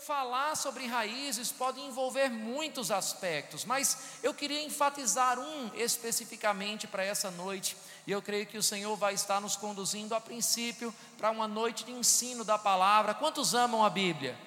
falar sobre raízes pode envolver muitos aspectos, mas eu queria enfatizar um especificamente para essa noite, e eu creio que o Senhor vai estar nos conduzindo a princípio para uma noite de ensino da palavra. Quantos amam a Bíblia?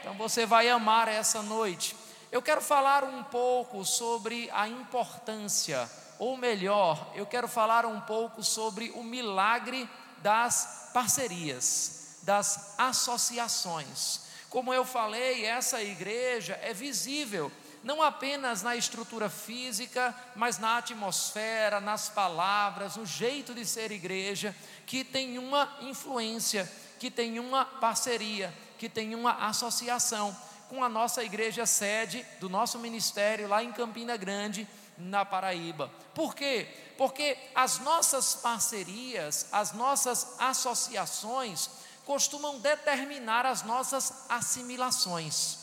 Então você vai amar essa noite. Eu quero falar um pouco sobre a importância, ou melhor, eu quero falar um pouco sobre o milagre das parcerias, das associações. Como eu falei, essa igreja é visível não apenas na estrutura física, mas na atmosfera, nas palavras, no jeito de ser igreja, que tem uma influência, que tem uma parceria, que tem uma associação com a nossa igreja sede do nosso ministério lá em Campina Grande, na Paraíba. Por quê? Porque as nossas parcerias, as nossas associações, costumam determinar as nossas assimilações.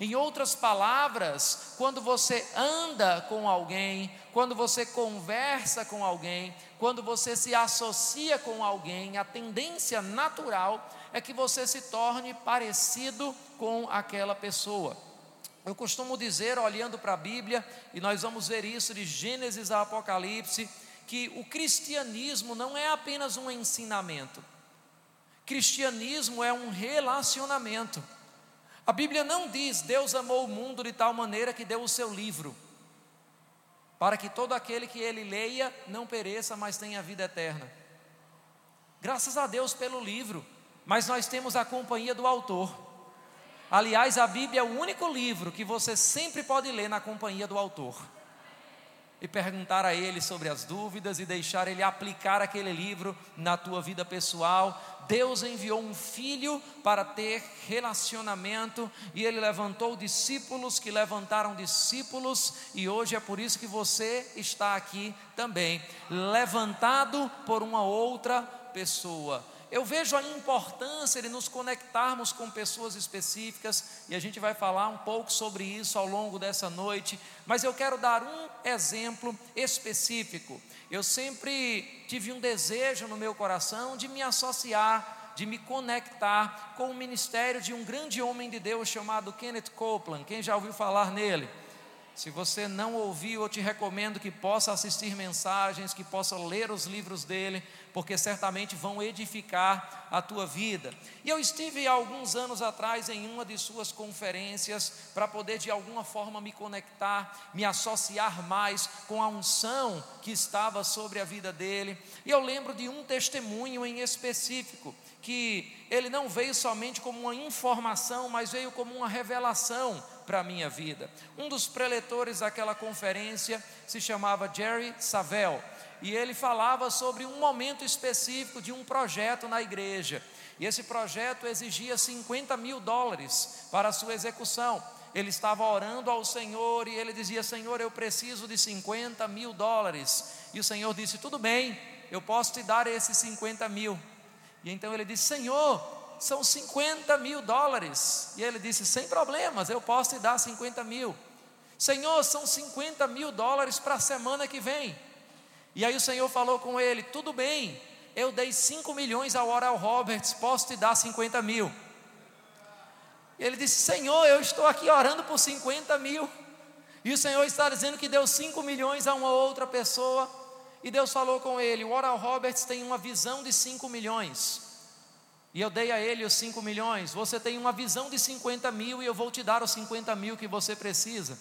Em outras palavras, quando você anda com alguém, quando você conversa com alguém, quando você se associa com alguém, a tendência natural é que você se torne parecido com aquela pessoa. Eu costumo dizer, olhando para a Bíblia, e nós vamos ver isso de Gênesis a Apocalipse, que o cristianismo não é apenas um ensinamento, cristianismo é um relacionamento. A Bíblia não diz Deus amou o mundo de tal maneira que deu o seu livro, para que todo aquele que ele leia não pereça, mas tenha vida eterna. Graças a Deus pelo livro, mas nós temos a companhia do autor. Aliás, a Bíblia é o único livro que você sempre pode ler na companhia do autor. E perguntar a ele sobre as dúvidas e deixar ele aplicar aquele livro na tua vida pessoal. Deus enviou um filho para ter relacionamento e ele levantou discípulos que levantaram discípulos e hoje é por isso que você está aqui também, levantado por uma outra pessoa eu vejo a importância de nos conectarmos com pessoas específicas e a gente vai falar um pouco sobre isso ao longo dessa noite, mas eu quero dar um exemplo específico. Eu sempre tive um desejo no meu coração de me associar, de me conectar com o ministério de um grande homem de Deus chamado Kenneth Copeland. Quem já ouviu falar nele? Se você não ouviu, eu te recomendo que possa assistir mensagens, que possa ler os livros dele, porque certamente vão edificar a tua vida. E eu estive alguns anos atrás em uma de suas conferências para poder de alguma forma me conectar, me associar mais com a unção que estava sobre a vida dele. E eu lembro de um testemunho em específico que ele não veio somente como uma informação, mas veio como uma revelação para a minha vida. Um dos preletores daquela conferência se chamava Jerry Savell, e ele falava sobre um momento específico de um projeto na igreja. E esse projeto exigia 50 mil dólares para a sua execução. Ele estava orando ao Senhor e ele dizia: Senhor, eu preciso de 50 mil dólares. E o Senhor disse: Tudo bem, eu posso te dar esses 50 mil. E então ele disse: Senhor, são 50 mil dólares. E ele disse: Sem problemas, eu posso te dar 50 mil. Senhor, são 50 mil dólares para a semana que vem. E aí o Senhor falou com ele: Tudo bem, eu dei 5 milhões ao Oral Roberts, posso te dar 50 mil. E ele disse: Senhor, eu estou aqui orando por 50 mil. E o Senhor está dizendo que deu 5 milhões a uma outra pessoa. E Deus falou com ele: o Oral Roberts tem uma visão de 5 milhões. E eu dei a ele os 5 milhões. Você tem uma visão de 50 mil e eu vou te dar os 50 mil que você precisa.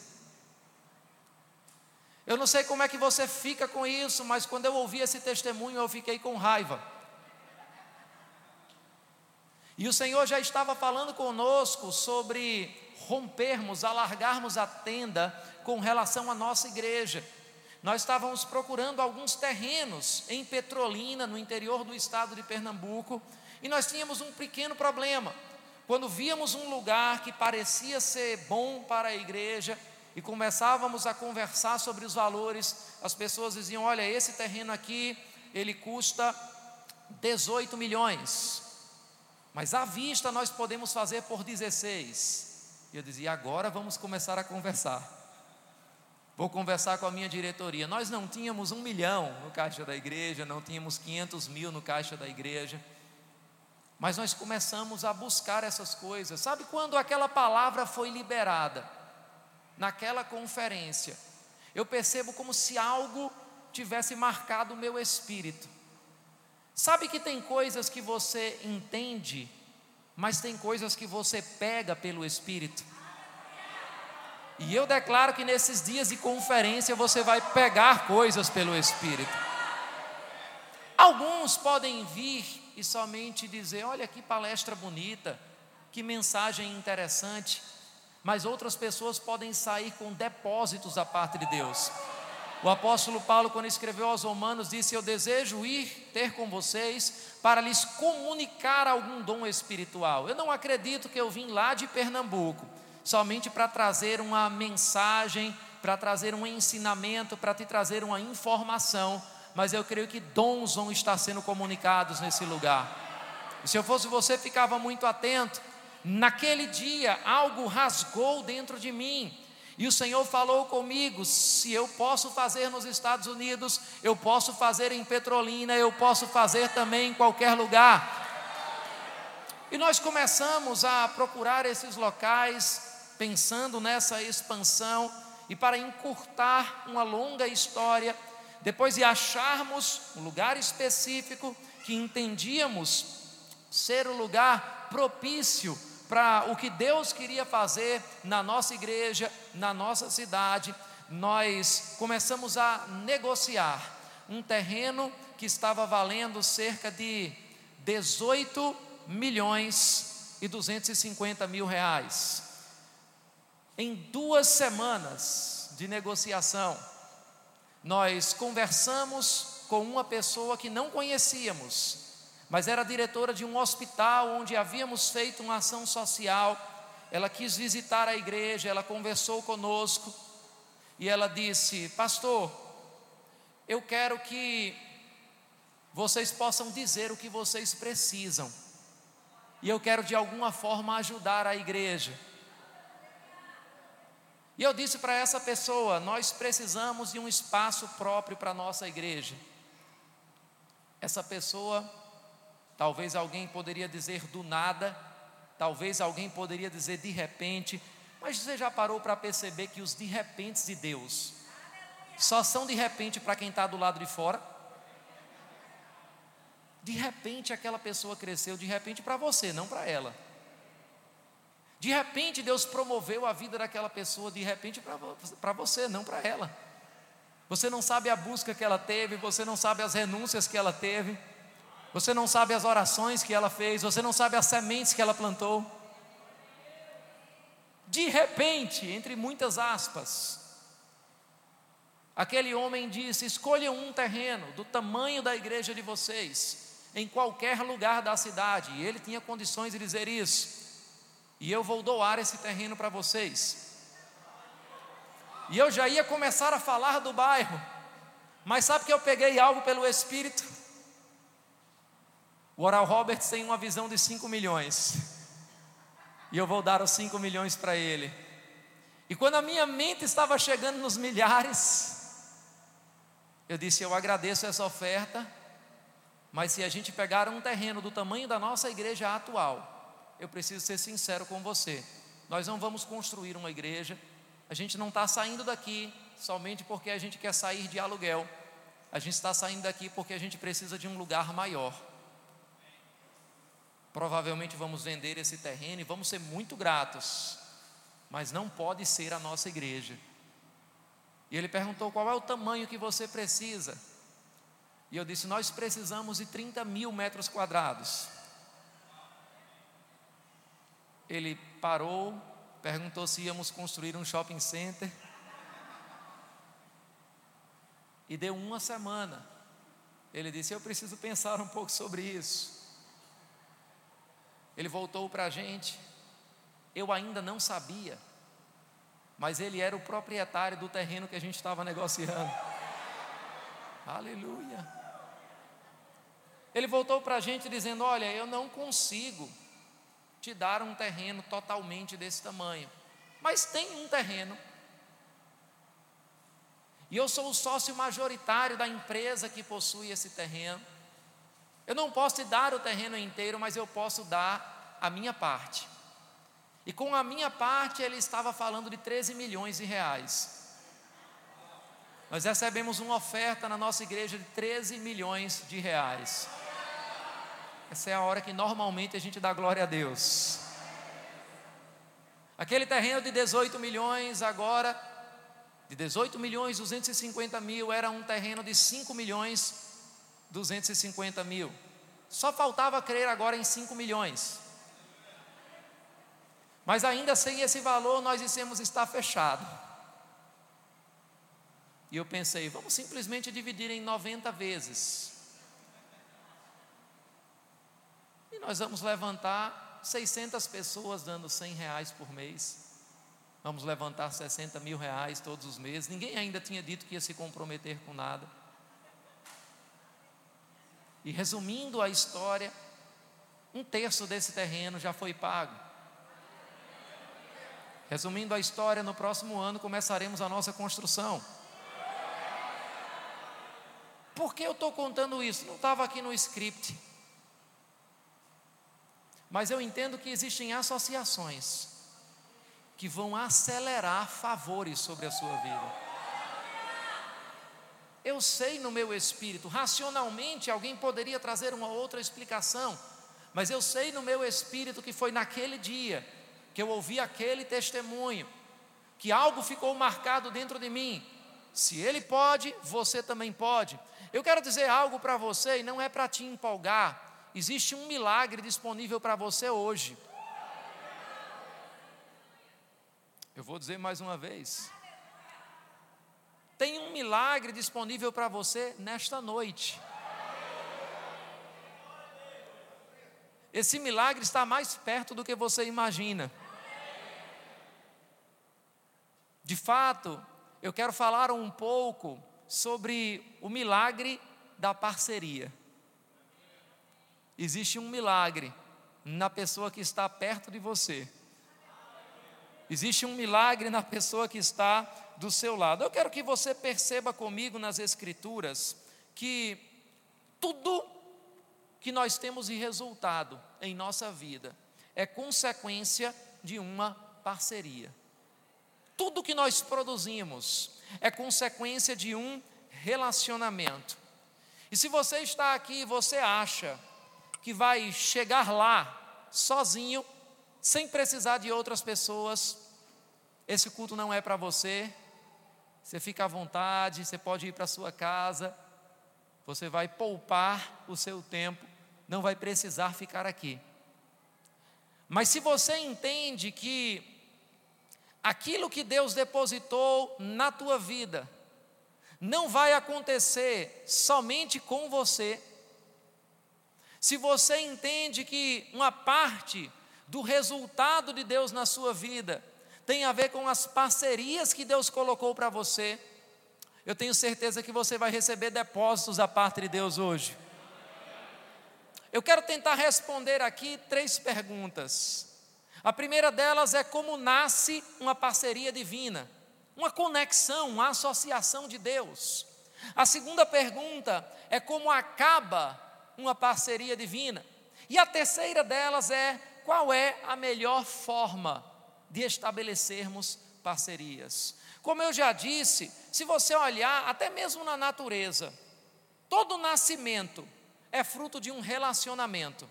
Eu não sei como é que você fica com isso, mas quando eu ouvi esse testemunho eu fiquei com raiva. E o Senhor já estava falando conosco sobre rompermos, alargarmos a tenda com relação à nossa igreja. Nós estávamos procurando alguns terrenos em Petrolina, no interior do estado de Pernambuco, e nós tínhamos um pequeno problema. Quando víamos um lugar que parecia ser bom para a igreja e começávamos a conversar sobre os valores, as pessoas diziam: Olha, esse terreno aqui, ele custa 18 milhões, mas à vista nós podemos fazer por 16. E eu dizia: Agora vamos começar a conversar. Vou conversar com a minha diretoria. Nós não tínhamos um milhão no caixa da igreja, não tínhamos 500 mil no caixa da igreja. Mas nós começamos a buscar essas coisas. Sabe quando aquela palavra foi liberada? Naquela conferência, eu percebo como se algo tivesse marcado o meu espírito. Sabe que tem coisas que você entende, mas tem coisas que você pega pelo espírito. E eu declaro que nesses dias de conferência você vai pegar coisas pelo espírito. Alguns podem vir e somente dizer: Olha que palestra bonita, que mensagem interessante. Mas outras pessoas podem sair com depósitos da parte de Deus. O apóstolo Paulo, quando escreveu aos Romanos, disse: Eu desejo ir ter com vocês para lhes comunicar algum dom espiritual. Eu não acredito que eu vim lá de Pernambuco somente para trazer uma mensagem, para trazer um ensinamento, para te trazer uma informação, mas eu creio que dons vão estar sendo comunicados nesse lugar. E se eu fosse você, ficava muito atento. Naquele dia, algo rasgou dentro de mim e o Senhor falou comigo: se eu posso fazer nos Estados Unidos, eu posso fazer em Petrolina, eu posso fazer também em qualquer lugar. E nós começamos a procurar esses locais, pensando nessa expansão, e para encurtar uma longa história, depois de acharmos um lugar específico que entendíamos ser o lugar propício para o que Deus queria fazer na nossa igreja, na nossa cidade, nós começamos a negociar um terreno que estava valendo cerca de 18 milhões e 250 mil reais. Em duas semanas de negociação, nós conversamos com uma pessoa que não conhecíamos, mas era diretora de um hospital onde havíamos feito uma ação social. Ela quis visitar a igreja, ela conversou conosco e ela disse: Pastor, eu quero que vocês possam dizer o que vocês precisam, e eu quero de alguma forma ajudar a igreja. E eu disse para essa pessoa: Nós precisamos de um espaço próprio para a nossa igreja. Essa pessoa Talvez alguém poderia dizer do nada, talvez alguém poderia dizer de repente, mas você já parou para perceber que os de repente de Deus só são de repente para quem está do lado de fora? De repente aquela pessoa cresceu, de repente para você, não para ela. De repente Deus promoveu a vida daquela pessoa, de repente para você, não para ela. Você não sabe a busca que ela teve, você não sabe as renúncias que ela teve. Você não sabe as orações que ela fez, você não sabe as sementes que ela plantou. De repente, entre muitas aspas, aquele homem disse: Escolha um terreno do tamanho da igreja de vocês, em qualquer lugar da cidade. E ele tinha condições de dizer isso. E eu vou doar esse terreno para vocês. E eu já ia começar a falar do bairro, mas sabe que eu peguei algo pelo Espírito? Oral Roberts tem uma visão de 5 milhões. E eu vou dar os 5 milhões para ele. E quando a minha mente estava chegando nos milhares, eu disse: Eu agradeço essa oferta, mas se a gente pegar um terreno do tamanho da nossa igreja atual, eu preciso ser sincero com você. Nós não vamos construir uma igreja, a gente não está saindo daqui somente porque a gente quer sair de aluguel, a gente está saindo daqui porque a gente precisa de um lugar maior. Provavelmente vamos vender esse terreno e vamos ser muito gratos, mas não pode ser a nossa igreja. E ele perguntou qual é o tamanho que você precisa. E eu disse: Nós precisamos de 30 mil metros quadrados. Ele parou, perguntou se íamos construir um shopping center. E deu uma semana. Ele disse: Eu preciso pensar um pouco sobre isso. Ele voltou para a gente. Eu ainda não sabia, mas ele era o proprietário do terreno que a gente estava negociando. Aleluia. Ele voltou para a gente dizendo: Olha, eu não consigo te dar um terreno totalmente desse tamanho, mas tem um terreno. E eu sou o sócio majoritário da empresa que possui esse terreno. Eu não posso te dar o terreno inteiro, mas eu posso dar a minha parte. E com a minha parte, ele estava falando de 13 milhões de reais. Nós recebemos uma oferta na nossa igreja de 13 milhões de reais. Essa é a hora que normalmente a gente dá glória a Deus. Aquele terreno de 18 milhões, agora, de 18 milhões 250 mil, era um terreno de 5 milhões 250 mil. Só faltava crer agora em 5 milhões. Mas ainda sem esse valor, nós dissemos está fechado. E eu pensei, vamos simplesmente dividir em 90 vezes. E nós vamos levantar 600 pessoas dando 100 reais por mês. Vamos levantar 60 mil reais todos os meses. Ninguém ainda tinha dito que ia se comprometer com nada. E resumindo a história, um terço desse terreno já foi pago. Resumindo a história, no próximo ano começaremos a nossa construção. Por que eu estou contando isso? Não estava aqui no script. Mas eu entendo que existem associações que vão acelerar favores sobre a sua vida. Eu sei no meu espírito, racionalmente alguém poderia trazer uma outra explicação, mas eu sei no meu espírito que foi naquele dia que eu ouvi aquele testemunho, que algo ficou marcado dentro de mim. Se ele pode, você também pode. Eu quero dizer algo para você e não é para te empolgar. Existe um milagre disponível para você hoje. Eu vou dizer mais uma vez. Tem um milagre disponível para você nesta noite. Esse milagre está mais perto do que você imagina. De fato, eu quero falar um pouco sobre o milagre da parceria. Existe um milagre na pessoa que está perto de você. Existe um milagre na pessoa que está do seu lado. Eu quero que você perceba comigo nas Escrituras que tudo que nós temos de resultado em nossa vida é consequência de uma parceria. Tudo que nós produzimos é consequência de um relacionamento. E se você está aqui e você acha que vai chegar lá sozinho, sem precisar de outras pessoas, esse culto não é para você. Você fica à vontade, você pode ir para sua casa, você vai poupar o seu tempo, não vai precisar ficar aqui. Mas se você entende que aquilo que Deus depositou na tua vida não vai acontecer somente com você. Se você entende que uma parte do resultado de Deus na sua vida tem a ver com as parcerias que Deus colocou para você, eu tenho certeza que você vai receber depósitos da parte de Deus hoje. Eu quero tentar responder aqui três perguntas. A primeira delas é como nasce uma parceria divina, uma conexão, uma associação de Deus. A segunda pergunta é como acaba uma parceria divina. E a terceira delas é qual é a melhor forma de estabelecermos parcerias. Como eu já disse, se você olhar até mesmo na natureza, todo nascimento é fruto de um relacionamento.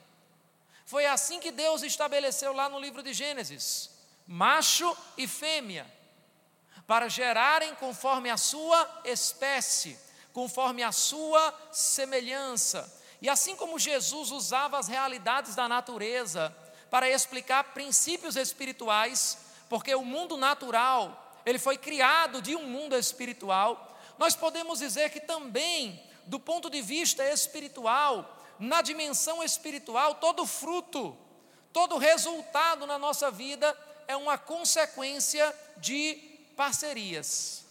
Foi assim que Deus estabeleceu lá no livro de Gênesis: macho e fêmea, para gerarem conforme a sua espécie, conforme a sua semelhança. E assim como Jesus usava as realidades da natureza para explicar princípios espirituais, porque o mundo natural, ele foi criado de um mundo espiritual, nós podemos dizer que também, do ponto de vista espiritual, na dimensão espiritual, todo fruto, todo resultado na nossa vida é uma consequência de parcerias.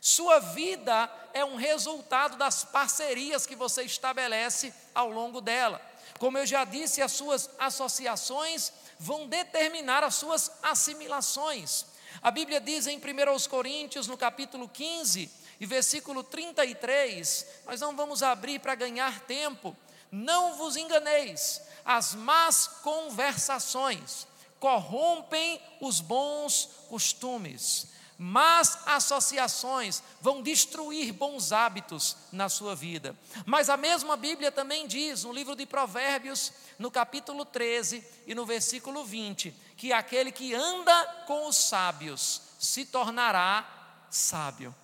Sua vida é um resultado das parcerias que você estabelece ao longo dela. Como eu já disse, as suas associações vão determinar as suas assimilações. A Bíblia diz em 1 Coríntios, no capítulo 15 e versículo 33, nós não vamos abrir para ganhar tempo, Não vos enganeis, as más conversações corrompem os bons costumes. Más associações vão destruir bons hábitos na sua vida. Mas a mesma Bíblia também diz, no livro de Provérbios, no capítulo 13 e no versículo 20, que aquele que anda com os sábios se tornará sábio.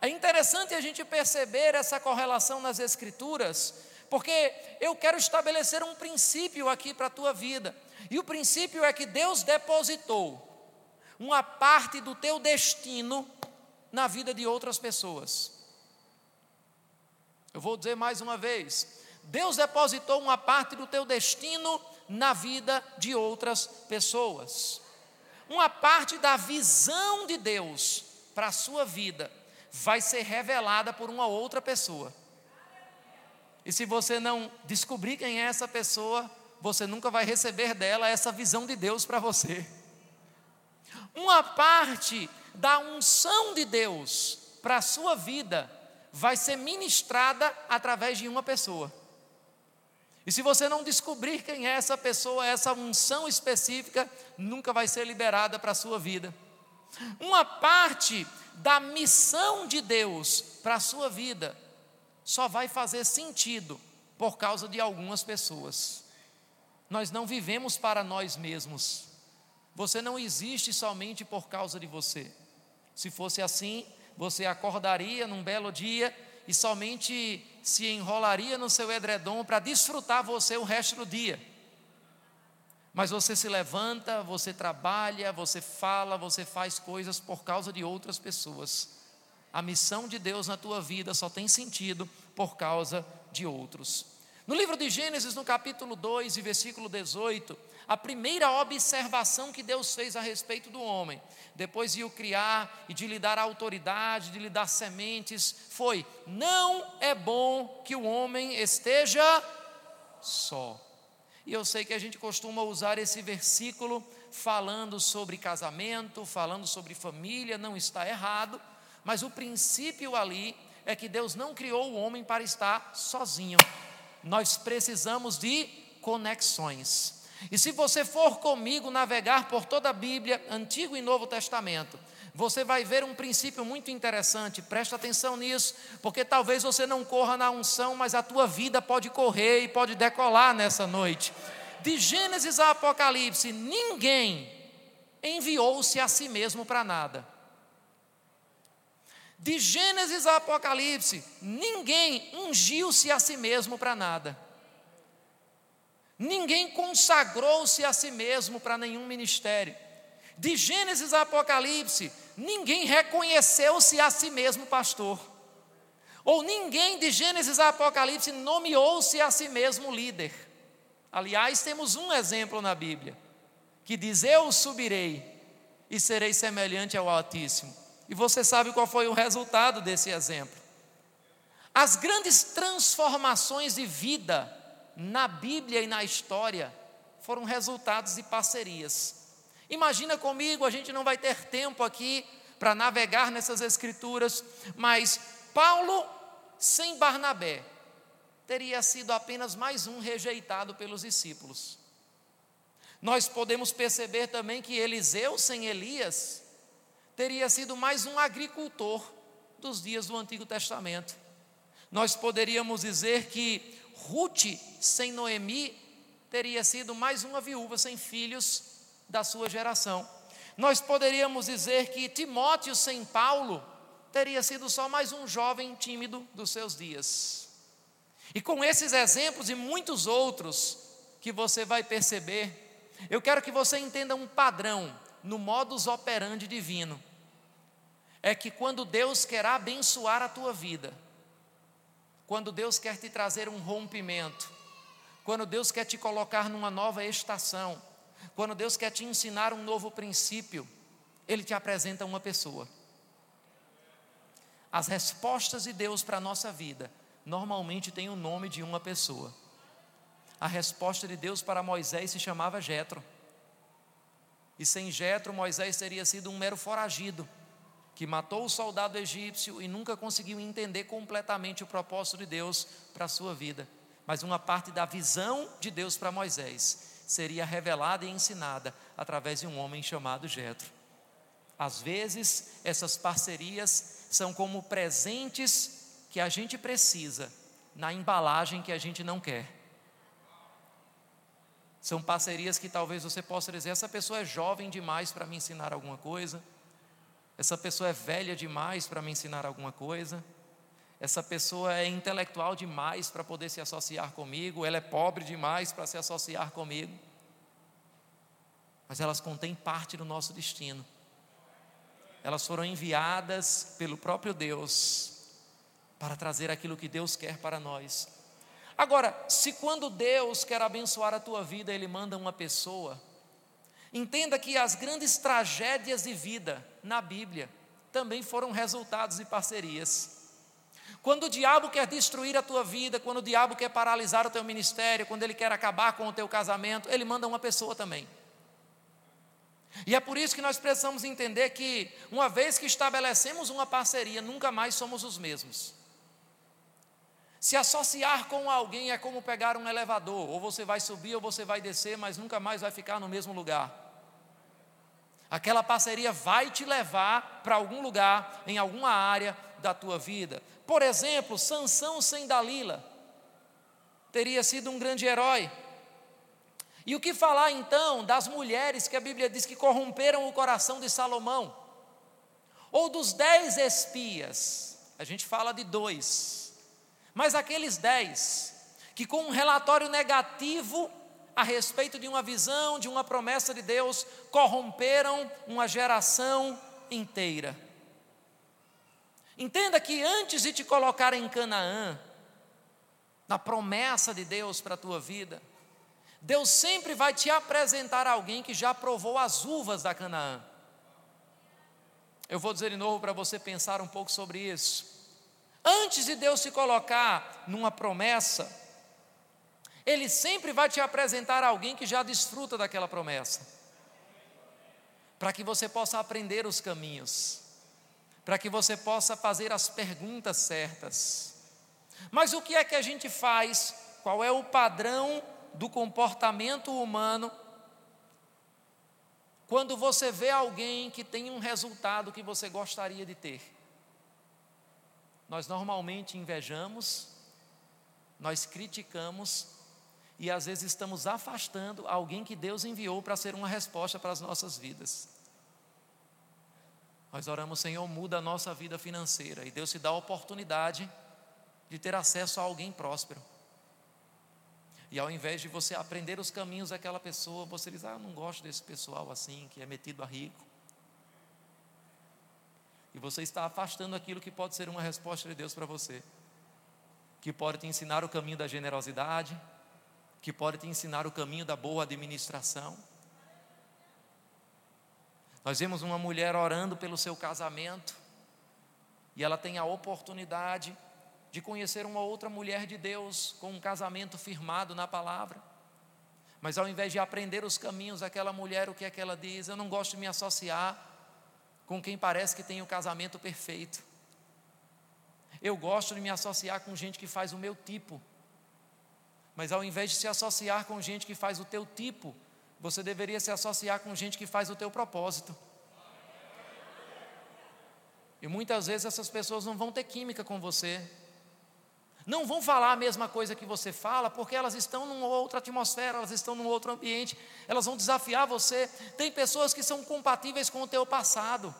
É interessante a gente perceber essa correlação nas Escrituras, porque eu quero estabelecer um princípio aqui para a tua vida, e o princípio é que Deus depositou uma parte do teu destino na vida de outras pessoas. Eu vou dizer mais uma vez: Deus depositou uma parte do teu destino na vida de outras pessoas. Uma parte da visão de Deus para a sua vida vai ser revelada por uma outra pessoa. E se você não descobrir quem é essa pessoa, você nunca vai receber dela essa visão de Deus para você. Uma parte da unção de Deus para a sua vida vai ser ministrada através de uma pessoa. E se você não descobrir quem é essa pessoa, essa unção específica nunca vai ser liberada para a sua vida. Uma parte da missão de Deus para a sua vida só vai fazer sentido por causa de algumas pessoas. Nós não vivemos para nós mesmos. Você não existe somente por causa de você. Se fosse assim, você acordaria num belo dia e somente se enrolaria no seu edredom para desfrutar você o resto do dia. Mas você se levanta, você trabalha, você fala, você faz coisas por causa de outras pessoas. A missão de Deus na tua vida só tem sentido por causa de outros. No livro de Gênesis, no capítulo 2 e versículo 18, a primeira observação que Deus fez a respeito do homem, depois de o criar e de lhe dar autoridade, de lhe dar sementes, foi: não é bom que o homem esteja só. E eu sei que a gente costuma usar esse versículo falando sobre casamento, falando sobre família, não está errado, mas o princípio ali é que Deus não criou o homem para estar sozinho. Nós precisamos de conexões. E se você for comigo navegar por toda a Bíblia, Antigo e Novo Testamento, você vai ver um princípio muito interessante, presta atenção nisso, porque talvez você não corra na unção, mas a tua vida pode correr e pode decolar nessa noite. De Gênesis a Apocalipse, ninguém enviou-se a si mesmo para nada. De Gênesis a Apocalipse, ninguém ungiu-se a si mesmo para nada. Ninguém consagrou-se a si mesmo para nenhum ministério. De Gênesis a Apocalipse, ninguém reconheceu-se a si mesmo pastor. Ou ninguém de Gênesis a Apocalipse nomeou-se a si mesmo líder. Aliás, temos um exemplo na Bíblia, que diz: Eu subirei e serei semelhante ao Altíssimo. E você sabe qual foi o resultado desse exemplo. As grandes transformações de vida na Bíblia e na história foram resultados de parcerias. Imagina comigo, a gente não vai ter tempo aqui para navegar nessas escrituras, mas Paulo sem Barnabé teria sido apenas mais um rejeitado pelos discípulos. Nós podemos perceber também que Eliseu sem Elias teria sido mais um agricultor dos dias do Antigo Testamento. Nós poderíamos dizer que Ruth sem Noemi teria sido mais uma viúva sem filhos da sua geração. Nós poderíamos dizer que Timóteo sem Paulo teria sido só mais um jovem tímido dos seus dias. E com esses exemplos e muitos outros que você vai perceber, eu quero que você entenda um padrão no modus operandi divino. É que quando Deus quer abençoar a tua vida, quando Deus quer te trazer um rompimento, quando Deus quer te colocar numa nova estação, quando Deus quer te ensinar um novo princípio, Ele te apresenta uma pessoa. As respostas de Deus para a nossa vida normalmente têm o nome de uma pessoa. A resposta de Deus para Moisés se chamava Jetro. E sem Jetro, Moisés teria sido um mero foragido que matou o soldado egípcio e nunca conseguiu entender completamente o propósito de Deus para a sua vida. Mas uma parte da visão de Deus para Moisés seria revelada e ensinada através de um homem chamado Jetro. Às vezes, essas parcerias são como presentes que a gente precisa na embalagem que a gente não quer. São parcerias que talvez você possa dizer: essa pessoa é jovem demais para me ensinar alguma coisa essa pessoa é velha demais para me ensinar alguma coisa. Essa pessoa é intelectual demais para poder se associar comigo. Ela é pobre demais para se associar comigo. Mas elas contêm parte do nosso destino. Elas foram enviadas pelo próprio Deus para trazer aquilo que Deus quer para nós. Agora, se quando Deus quer abençoar a tua vida, Ele manda uma pessoa, Entenda que as grandes tragédias de vida na Bíblia também foram resultados de parcerias. Quando o diabo quer destruir a tua vida, quando o diabo quer paralisar o teu ministério, quando ele quer acabar com o teu casamento, ele manda uma pessoa também. E é por isso que nós precisamos entender que, uma vez que estabelecemos uma parceria, nunca mais somos os mesmos. Se associar com alguém é como pegar um elevador, ou você vai subir ou você vai descer, mas nunca mais vai ficar no mesmo lugar. Aquela parceria vai te levar para algum lugar, em alguma área da tua vida. Por exemplo, Sansão sem Dalila teria sido um grande herói. E o que falar então das mulheres que a Bíblia diz que corromperam o coração de Salomão? Ou dos dez espias? A gente fala de dois mas aqueles dez que, com um relatório negativo a respeito de uma visão, de uma promessa de Deus, corromperam uma geração inteira. Entenda que antes de te colocar em Canaã, na promessa de Deus para a tua vida, Deus sempre vai te apresentar alguém que já provou as uvas da Canaã. Eu vou dizer de novo para você pensar um pouco sobre isso. Antes de Deus se colocar numa promessa, Ele sempre vai te apresentar alguém que já desfruta daquela promessa, para que você possa aprender os caminhos, para que você possa fazer as perguntas certas. Mas o que é que a gente faz? Qual é o padrão do comportamento humano quando você vê alguém que tem um resultado que você gostaria de ter? nós normalmente invejamos, nós criticamos e às vezes estamos afastando alguém que Deus enviou para ser uma resposta para as nossas vidas. Nós oramos, Senhor, muda a nossa vida financeira e Deus te dá a oportunidade de ter acesso a alguém próspero. E ao invés de você aprender os caminhos daquela pessoa, você diz: Ah, eu não gosto desse pessoal assim, que é metido a rico. E você está afastando aquilo que pode ser uma resposta de Deus para você, que pode te ensinar o caminho da generosidade, que pode te ensinar o caminho da boa administração. Nós vemos uma mulher orando pelo seu casamento, e ela tem a oportunidade de conhecer uma outra mulher de Deus com um casamento firmado na palavra. Mas ao invés de aprender os caminhos daquela mulher, o que é que ela diz? Eu não gosto de me associar com quem parece que tem o casamento perfeito. Eu gosto de me associar com gente que faz o meu tipo. Mas ao invés de se associar com gente que faz o teu tipo, você deveria se associar com gente que faz o teu propósito. E muitas vezes essas pessoas não vão ter química com você. Não vão falar a mesma coisa que você fala, porque elas estão numa outra atmosfera, elas estão num outro ambiente, elas vão desafiar você. Tem pessoas que são compatíveis com o teu passado.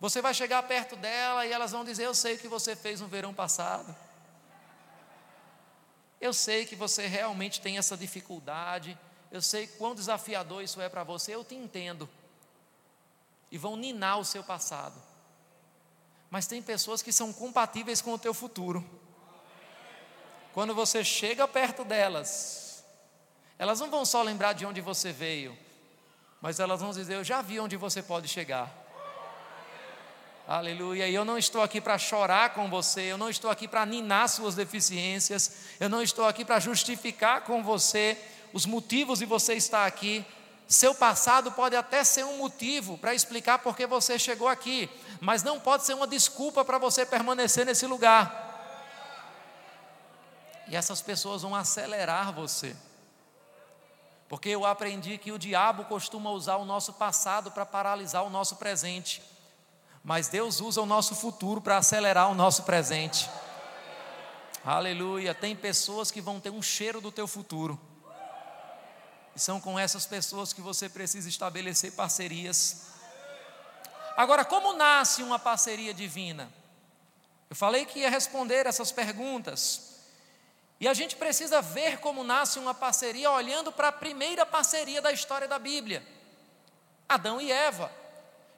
Você vai chegar perto dela e elas vão dizer: Eu sei o que você fez no verão passado. Eu sei que você realmente tem essa dificuldade. Eu sei quão desafiador isso é para você. Eu te entendo. E vão ninar o seu passado mas tem pessoas que são compatíveis com o teu futuro. Quando você chega perto delas, elas não vão só lembrar de onde você veio, mas elas vão dizer: Eu já vi onde você pode chegar. Aleluia. E eu não estou aqui para chorar com você, eu não estou aqui para ninar suas deficiências, eu não estou aqui para justificar com você os motivos de você estar aqui, seu passado pode até ser um motivo para explicar por que você chegou aqui, mas não pode ser uma desculpa para você permanecer nesse lugar. E essas pessoas vão acelerar você. Porque eu aprendi que o diabo costuma usar o nosso passado para paralisar o nosso presente, mas Deus usa o nosso futuro para acelerar o nosso presente. Aleluia. Tem pessoas que vão ter um cheiro do teu futuro. E são com essas pessoas que você precisa estabelecer parcerias. Agora, como nasce uma parceria divina? Eu falei que ia responder essas perguntas. E a gente precisa ver como nasce uma parceria olhando para a primeira parceria da história da Bíblia: Adão e Eva.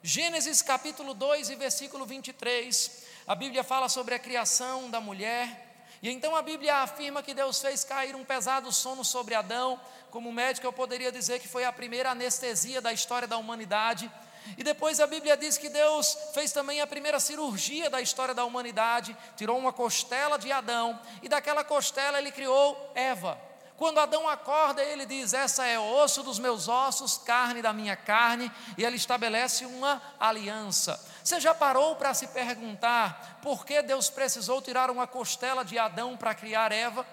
Gênesis capítulo 2 e versículo 23. A Bíblia fala sobre a criação da mulher. E então a Bíblia afirma que Deus fez cair um pesado sono sobre Adão, como médico, eu poderia dizer que foi a primeira anestesia da história da humanidade. E depois a Bíblia diz que Deus fez também a primeira cirurgia da história da humanidade, tirou uma costela de Adão, e daquela costela ele criou Eva. Quando Adão acorda, ele diz: Essa é osso dos meus ossos, carne da minha carne, e ele estabelece uma aliança. Você já parou para se perguntar por que Deus precisou tirar uma costela de Adão para criar Eva?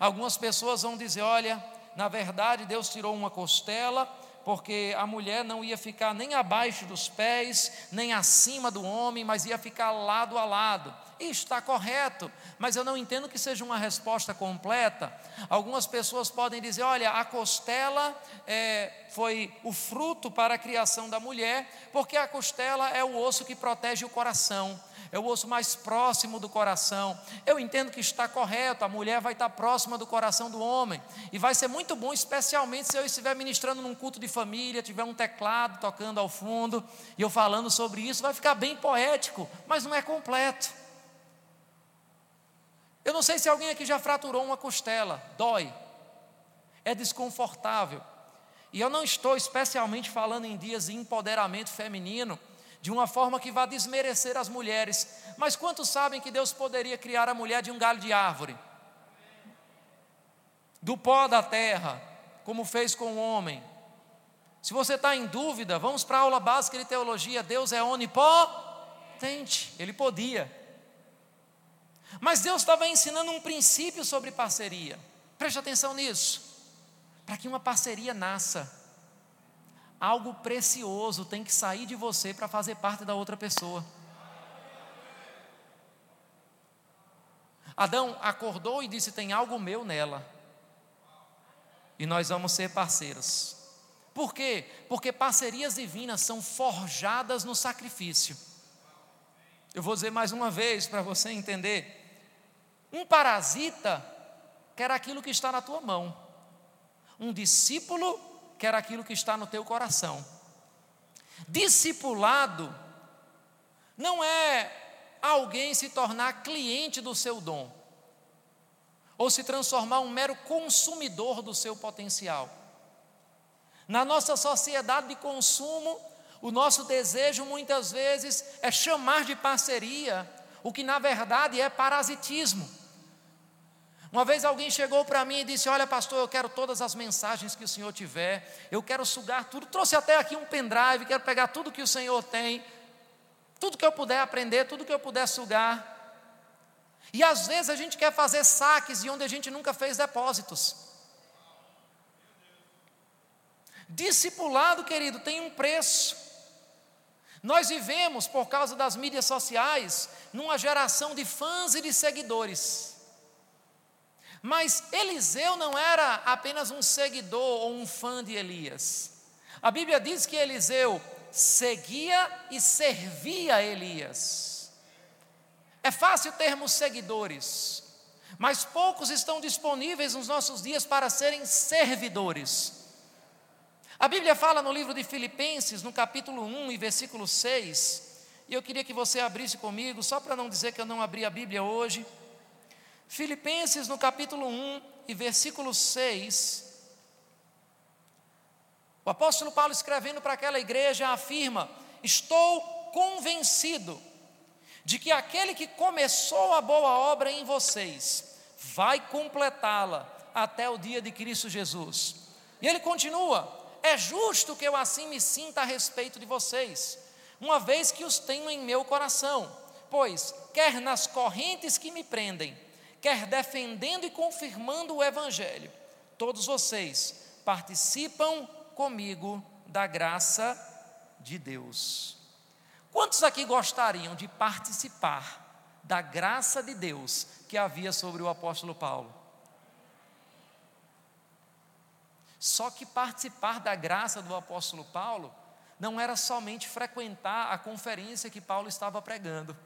Algumas pessoas vão dizer: Olha, na verdade, Deus tirou uma costela, porque a mulher não ia ficar nem abaixo dos pés, nem acima do homem, mas ia ficar lado a lado. Está correto, mas eu não entendo que seja uma resposta completa. Algumas pessoas podem dizer: olha, a costela é, foi o fruto para a criação da mulher, porque a costela é o osso que protege o coração é o osso mais próximo do coração. Eu entendo que está correto, a mulher vai estar próxima do coração do homem. E vai ser muito bom, especialmente se eu estiver ministrando num culto de família, tiver um teclado tocando ao fundo, e eu falando sobre isso, vai ficar bem poético, mas não é completo. Eu não sei se alguém aqui já fraturou uma costela, dói, é desconfortável. E eu não estou especialmente falando em dias de empoderamento feminino, de uma forma que vá desmerecer as mulheres. Mas quantos sabem que Deus poderia criar a mulher de um galho de árvore? Do pó da terra, como fez com o homem. Se você está em dúvida, vamos para a aula básica de teologia. Deus é onipotente, ele podia. Mas Deus estava ensinando um princípio sobre parceria. Preste atenção nisso. Para que uma parceria nasça, algo precioso tem que sair de você para fazer parte da outra pessoa. Adão acordou e disse: Tem algo meu nela. E nós vamos ser parceiros. Por quê? Porque parcerias divinas são forjadas no sacrifício. Eu vou dizer mais uma vez para você entender. Um parasita quer aquilo que está na tua mão. Um discípulo quer aquilo que está no teu coração. Discipulado não é alguém se tornar cliente do seu dom, ou se transformar um mero consumidor do seu potencial. Na nossa sociedade de consumo, o nosso desejo muitas vezes é chamar de parceria o que na verdade é parasitismo. Uma vez alguém chegou para mim e disse: Olha, pastor, eu quero todas as mensagens que o senhor tiver, eu quero sugar tudo. Trouxe até aqui um pendrive, quero pegar tudo que o senhor tem, tudo que eu puder aprender, tudo que eu puder sugar. E às vezes a gente quer fazer saques de onde a gente nunca fez depósitos. Discipulado, querido, tem um preço. Nós vivemos, por causa das mídias sociais, numa geração de fãs e de seguidores. Mas Eliseu não era apenas um seguidor ou um fã de Elias. A Bíblia diz que Eliseu seguia e servia Elias. É fácil termos seguidores, mas poucos estão disponíveis nos nossos dias para serem servidores. A Bíblia fala no livro de Filipenses, no capítulo 1 e versículo 6, e eu queria que você abrisse comigo, só para não dizer que eu não abri a Bíblia hoje. Filipenses no capítulo 1 e versículo 6. O apóstolo Paulo escrevendo para aquela igreja afirma: Estou convencido de que aquele que começou a boa obra em vocês vai completá-la até o dia de Cristo Jesus. E ele continua: é justo que eu assim me sinta a respeito de vocês, uma vez que os tenho em meu coração. Pois, quer nas correntes que me prendem, quer defendendo e confirmando o Evangelho, todos vocês participam comigo da graça de Deus. Quantos aqui gostariam de participar da graça de Deus que havia sobre o apóstolo Paulo? Só que participar da graça do apóstolo Paulo não era somente frequentar a conferência que Paulo estava pregando.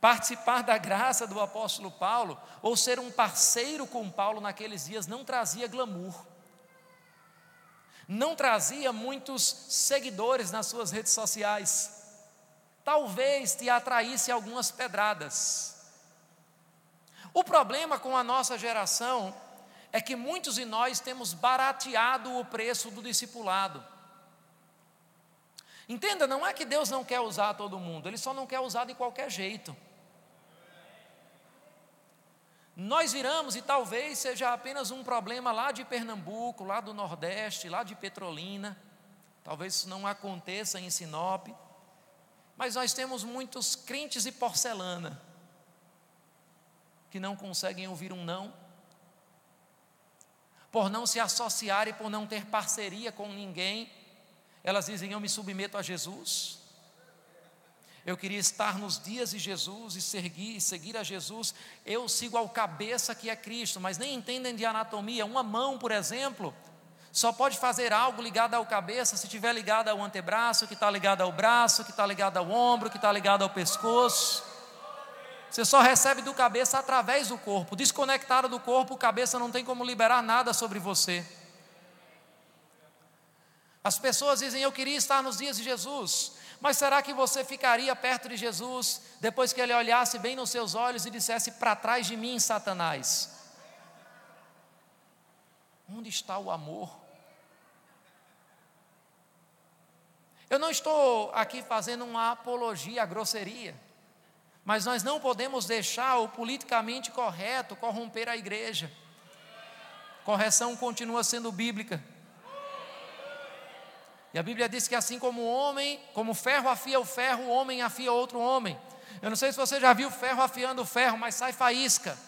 Participar da graça do apóstolo Paulo, ou ser um parceiro com Paulo naqueles dias, não trazia glamour, não trazia muitos seguidores nas suas redes sociais, talvez te atraísse algumas pedradas. O problema com a nossa geração é que muitos de nós temos barateado o preço do discipulado. Entenda, não é que Deus não quer usar todo mundo, Ele só não quer usar de qualquer jeito. Nós viramos, e talvez seja apenas um problema lá de Pernambuco, lá do Nordeste, lá de Petrolina, talvez isso não aconteça em Sinop, mas nós temos muitos crentes e porcelana que não conseguem ouvir um não, por não se associar e por não ter parceria com ninguém, elas dizem: Eu me submeto a Jesus. Eu queria estar nos dias de Jesus e seguir, seguir a Jesus. Eu sigo ao cabeça que é Cristo, mas nem entendem de anatomia. Uma mão, por exemplo, só pode fazer algo ligado ao cabeça se estiver ligado ao antebraço, que está ligado ao braço, que está ligado ao ombro, que está ligado ao pescoço. Você só recebe do cabeça através do corpo. Desconectado do corpo, o cabeça não tem como liberar nada sobre você. As pessoas dizem: Eu queria estar nos dias de Jesus, mas será que você ficaria perto de Jesus depois que ele olhasse bem nos seus olhos e dissesse: Para trás de mim, Satanás? Onde está o amor? Eu não estou aqui fazendo uma apologia à grosseria. Mas nós não podemos deixar o politicamente correto corromper a igreja. Correção continua sendo bíblica. E a Bíblia diz que assim como o homem, como o ferro afia o ferro, o homem afia outro homem. Eu não sei se você já viu ferro afiando ferro, mas sai faísca,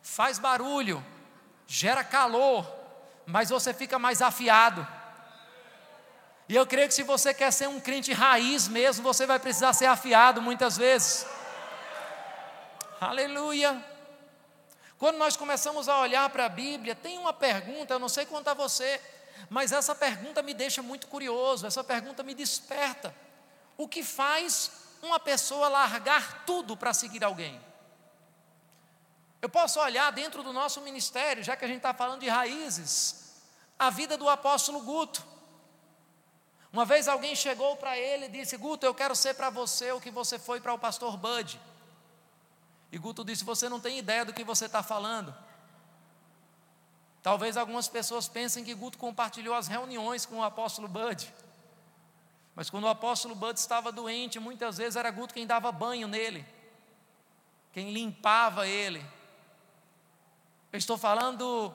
faz barulho, gera calor, mas você fica mais afiado. E eu creio que se você quer ser um crente raiz mesmo, você vai precisar ser afiado muitas vezes. Aleluia. Quando nós começamos a olhar para a Bíblia, tem uma pergunta, eu não sei quanto a você, mas essa pergunta me deixa muito curioso, essa pergunta me desperta. O que faz uma pessoa largar tudo para seguir alguém? Eu posso olhar dentro do nosso ministério, já que a gente está falando de raízes, a vida do apóstolo Guto. Uma vez alguém chegou para ele e disse: Guto, eu quero ser para você o que você foi para o pastor Bud. E Guto disse: Você não tem ideia do que você está falando. Talvez algumas pessoas pensem que Guto compartilhou as reuniões com o apóstolo Bud. Mas quando o apóstolo Bud estava doente, muitas vezes era Guto quem dava banho nele, quem limpava ele. Eu estou falando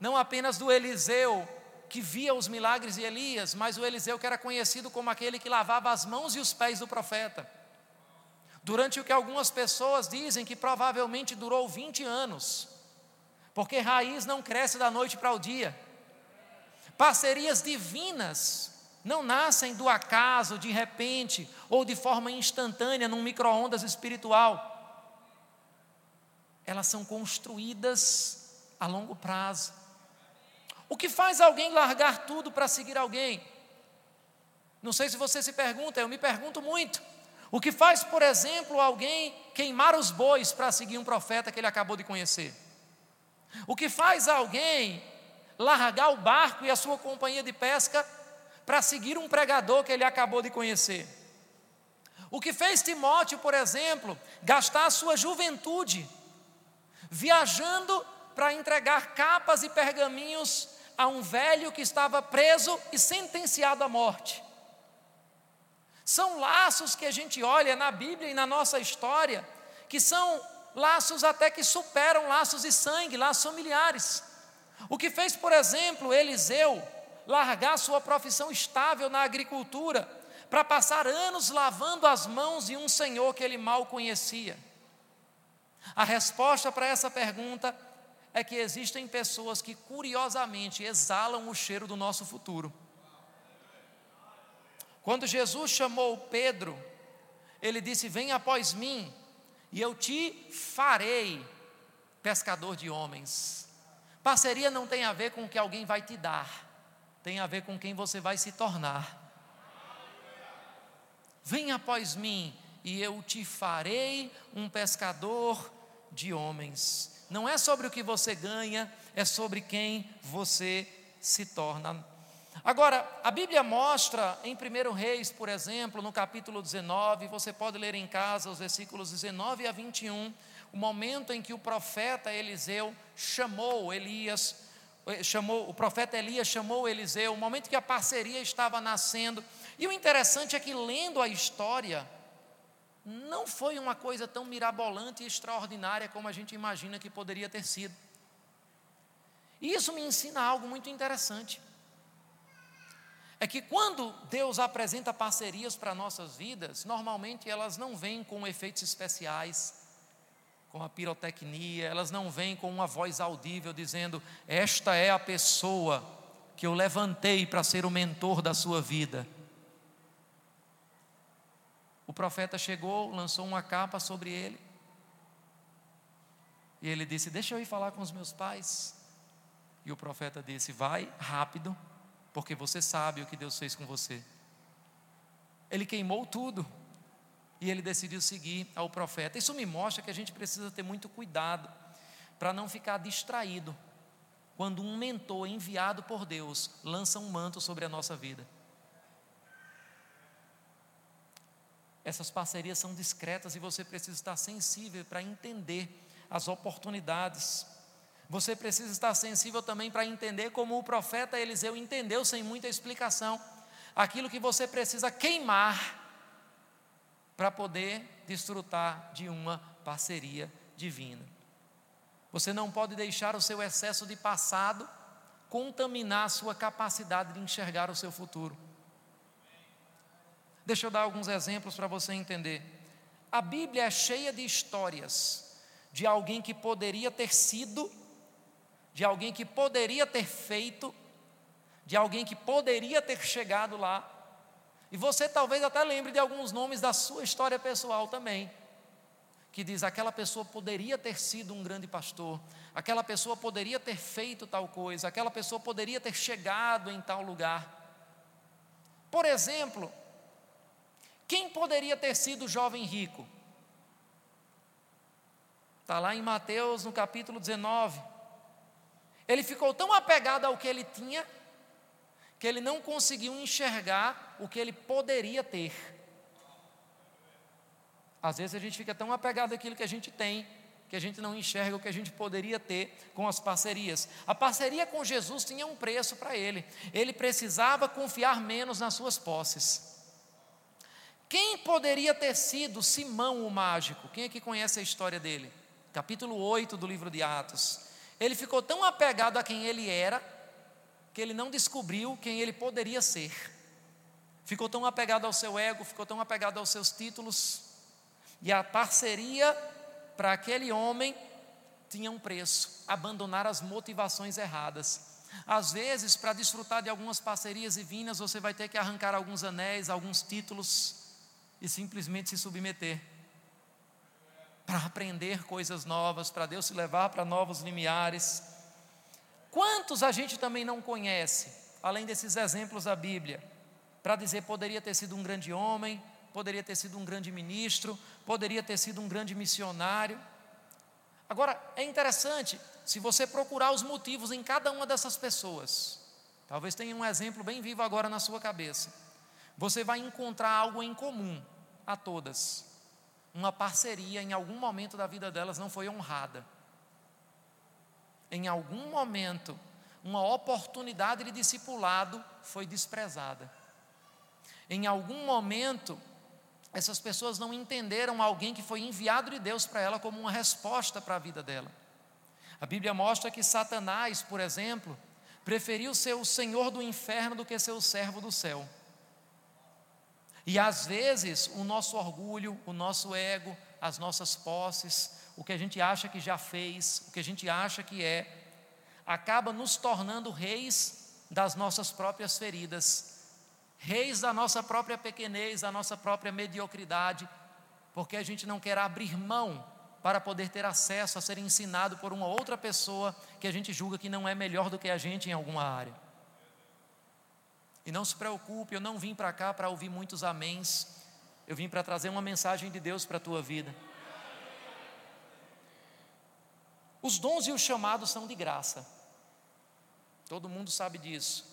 não apenas do Eliseu, que via os milagres de Elias, mas o Eliseu que era conhecido como aquele que lavava as mãos e os pés do profeta durante o que algumas pessoas dizem que provavelmente durou 20 anos, porque raiz não cresce da noite para o dia. Parcerias divinas não nascem do acaso, de repente, ou de forma instantânea num micro-ondas espiritual. Elas são construídas a longo prazo. O que faz alguém largar tudo para seguir alguém? Não sei se você se pergunta, eu me pergunto muito. O que faz, por exemplo, alguém queimar os bois para seguir um profeta que ele acabou de conhecer? O que faz alguém largar o barco e a sua companhia de pesca para seguir um pregador que ele acabou de conhecer? O que fez Timóteo, por exemplo, gastar a sua juventude viajando para entregar capas e pergaminhos a um velho que estava preso e sentenciado à morte? São laços que a gente olha na Bíblia e na nossa história, que são laços até que superam laços de sangue, laços familiares. O que fez, por exemplo, Eliseu largar sua profissão estável na agricultura para passar anos lavando as mãos de um senhor que ele mal conhecia? A resposta para essa pergunta é que existem pessoas que curiosamente exalam o cheiro do nosso futuro. Quando Jesus chamou Pedro, ele disse: Vem após mim, e eu te farei pescador de homens. Parceria não tem a ver com o que alguém vai te dar, tem a ver com quem você vai se tornar. Vem após mim, e eu te farei um pescador de homens. Não é sobre o que você ganha, é sobre quem você se torna. Agora, a Bíblia mostra em 1 Reis, por exemplo, no capítulo 19, você pode ler em casa os versículos 19 a 21, o momento em que o profeta Eliseu chamou Elias, eh, chamou, o profeta Elias chamou Eliseu, o momento que a parceria estava nascendo. E o interessante é que lendo a história, não foi uma coisa tão mirabolante e extraordinária como a gente imagina que poderia ter sido. E isso me ensina algo muito interessante é que quando Deus apresenta parcerias para nossas vidas, normalmente elas não vêm com efeitos especiais, com a pirotecnia, elas não vêm com uma voz audível dizendo: Esta é a pessoa que eu levantei para ser o mentor da sua vida. O profeta chegou, lançou uma capa sobre ele, e ele disse: Deixa eu ir falar com os meus pais. E o profeta disse: Vai rápido porque você sabe o que Deus fez com você. Ele queimou tudo e ele decidiu seguir ao profeta. Isso me mostra que a gente precisa ter muito cuidado para não ficar distraído quando um mentor enviado por Deus lança um manto sobre a nossa vida. Essas parcerias são discretas e você precisa estar sensível para entender as oportunidades você precisa estar sensível também para entender como o profeta Eliseu entendeu sem muita explicação aquilo que você precisa queimar para poder desfrutar de uma parceria divina. Você não pode deixar o seu excesso de passado contaminar a sua capacidade de enxergar o seu futuro. Deixa eu dar alguns exemplos para você entender. A Bíblia é cheia de histórias de alguém que poderia ter sido de alguém que poderia ter feito, de alguém que poderia ter chegado lá. E você talvez até lembre de alguns nomes da sua história pessoal também, que diz: aquela pessoa poderia ter sido um grande pastor, aquela pessoa poderia ter feito tal coisa, aquela pessoa poderia ter chegado em tal lugar. Por exemplo, quem poderia ter sido o jovem rico? Está lá em Mateus, no capítulo 19. Ele ficou tão apegado ao que ele tinha, que ele não conseguiu enxergar o que ele poderia ter. Às vezes a gente fica tão apegado àquilo que a gente tem, que a gente não enxerga o que a gente poderia ter com as parcerias. A parceria com Jesus tinha um preço para ele. Ele precisava confiar menos nas suas posses. Quem poderia ter sido Simão o mágico? Quem é que conhece a história dele? Capítulo 8 do livro de Atos. Ele ficou tão apegado a quem ele era, que ele não descobriu quem ele poderia ser. Ficou tão apegado ao seu ego, ficou tão apegado aos seus títulos, e a parceria para aquele homem tinha um preço: abandonar as motivações erradas. Às vezes, para desfrutar de algumas parcerias divinas, você vai ter que arrancar alguns anéis, alguns títulos e simplesmente se submeter para aprender coisas novas, para Deus se levar para novos limiares. Quantos a gente também não conhece, além desses exemplos da Bíblia, para dizer poderia ter sido um grande homem, poderia ter sido um grande ministro, poderia ter sido um grande missionário. Agora, é interessante, se você procurar os motivos em cada uma dessas pessoas, talvez tenha um exemplo bem vivo agora na sua cabeça, você vai encontrar algo em comum a todas uma parceria em algum momento da vida delas não foi honrada. Em algum momento, uma oportunidade de discipulado foi desprezada. Em algum momento, essas pessoas não entenderam alguém que foi enviado de Deus para ela como uma resposta para a vida dela. A Bíblia mostra que Satanás, por exemplo, preferiu ser o senhor do inferno do que ser o servo do céu. E às vezes o nosso orgulho, o nosso ego, as nossas posses, o que a gente acha que já fez, o que a gente acha que é, acaba nos tornando reis das nossas próprias feridas, reis da nossa própria pequenez, da nossa própria mediocridade, porque a gente não quer abrir mão para poder ter acesso a ser ensinado por uma outra pessoa que a gente julga que não é melhor do que a gente em alguma área. E não se preocupe, eu não vim para cá para ouvir muitos améns, eu vim para trazer uma mensagem de Deus para a tua vida. Os dons e os chamados são de graça, todo mundo sabe disso,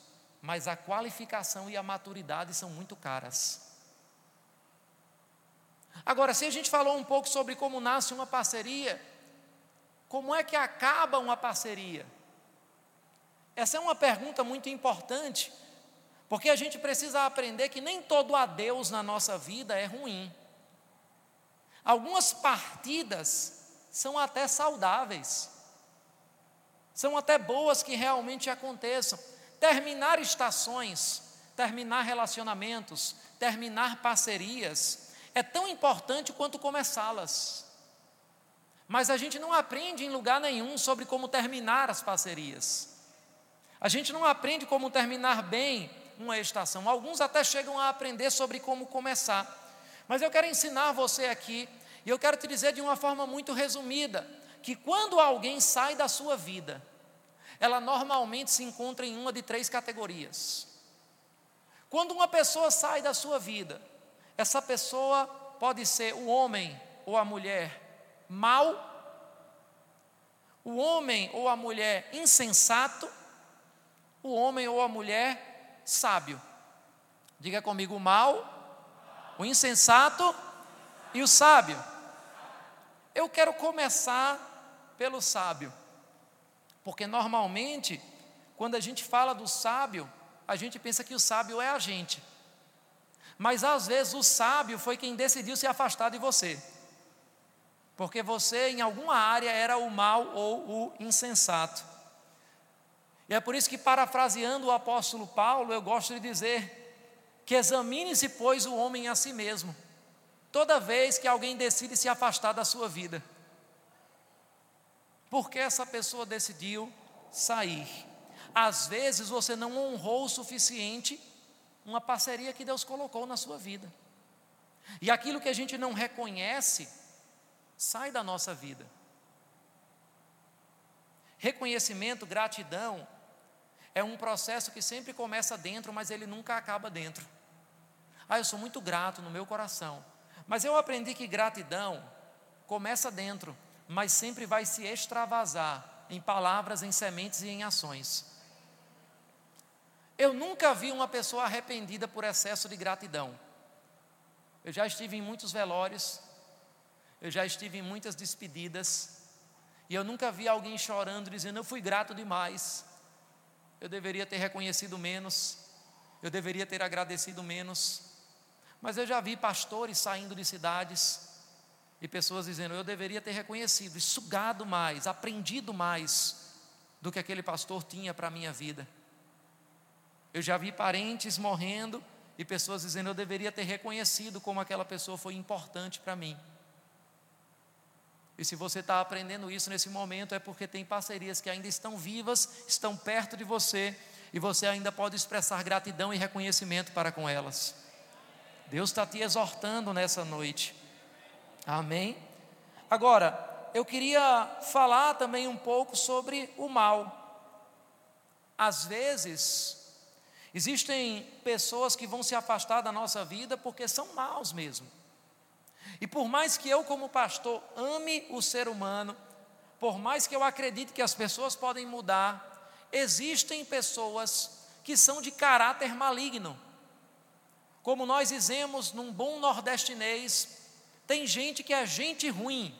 mas a qualificação e a maturidade são muito caras. Agora, se a gente falou um pouco sobre como nasce uma parceria, como é que acaba uma parceria? Essa é uma pergunta muito importante, porque a gente precisa aprender que nem todo adeus na nossa vida é ruim. Algumas partidas são até saudáveis, são até boas que realmente aconteçam. Terminar estações, terminar relacionamentos, terminar parcerias, é tão importante quanto começá-las. Mas a gente não aprende em lugar nenhum sobre como terminar as parcerias. A gente não aprende como terminar bem uma estação. Alguns até chegam a aprender sobre como começar. Mas eu quero ensinar você aqui, e eu quero te dizer de uma forma muito resumida, que quando alguém sai da sua vida, ela normalmente se encontra em uma de três categorias. Quando uma pessoa sai da sua vida, essa pessoa pode ser o homem ou a mulher mau, o homem ou a mulher insensato, o homem ou a mulher sábio. Diga comigo o mal, o insensato e o sábio. Eu quero começar pelo sábio, porque normalmente, quando a gente fala do sábio, a gente pensa que o sábio é a gente. Mas às vezes o sábio foi quem decidiu se afastar de você. Porque você, em alguma área, era o mal ou o insensato. E é por isso que, parafraseando o apóstolo Paulo, eu gosto de dizer que examine-se, pois, o homem a si mesmo, toda vez que alguém decide se afastar da sua vida. Porque essa pessoa decidiu sair. Às vezes você não honrou o suficiente uma parceria que Deus colocou na sua vida. E aquilo que a gente não reconhece, sai da nossa vida. Reconhecimento, gratidão, é um processo que sempre começa dentro, mas ele nunca acaba dentro. Ah, eu sou muito grato no meu coração. Mas eu aprendi que gratidão começa dentro, mas sempre vai se extravasar em palavras, em sementes e em ações. Eu nunca vi uma pessoa arrependida por excesso de gratidão. Eu já estive em muitos velórios, eu já estive em muitas despedidas, e eu nunca vi alguém chorando, dizendo: Eu fui grato demais, eu deveria ter reconhecido menos, eu deveria ter agradecido menos. Mas eu já vi pastores saindo de cidades e pessoas dizendo: Eu deveria ter reconhecido e sugado mais, aprendido mais do que aquele pastor tinha para a minha vida. Eu já vi parentes morrendo e pessoas dizendo: Eu deveria ter reconhecido como aquela pessoa foi importante para mim. E se você está aprendendo isso nesse momento, é porque tem parcerias que ainda estão vivas, estão perto de você, e você ainda pode expressar gratidão e reconhecimento para com elas. Deus está te exortando nessa noite. Amém? Agora, eu queria falar também um pouco sobre o mal. Às vezes, Existem pessoas que vão se afastar da nossa vida porque são maus mesmo. E por mais que eu, como pastor, ame o ser humano, por mais que eu acredite que as pessoas podem mudar, existem pessoas que são de caráter maligno. Como nós dizemos num bom nordestinês, tem gente que é gente ruim.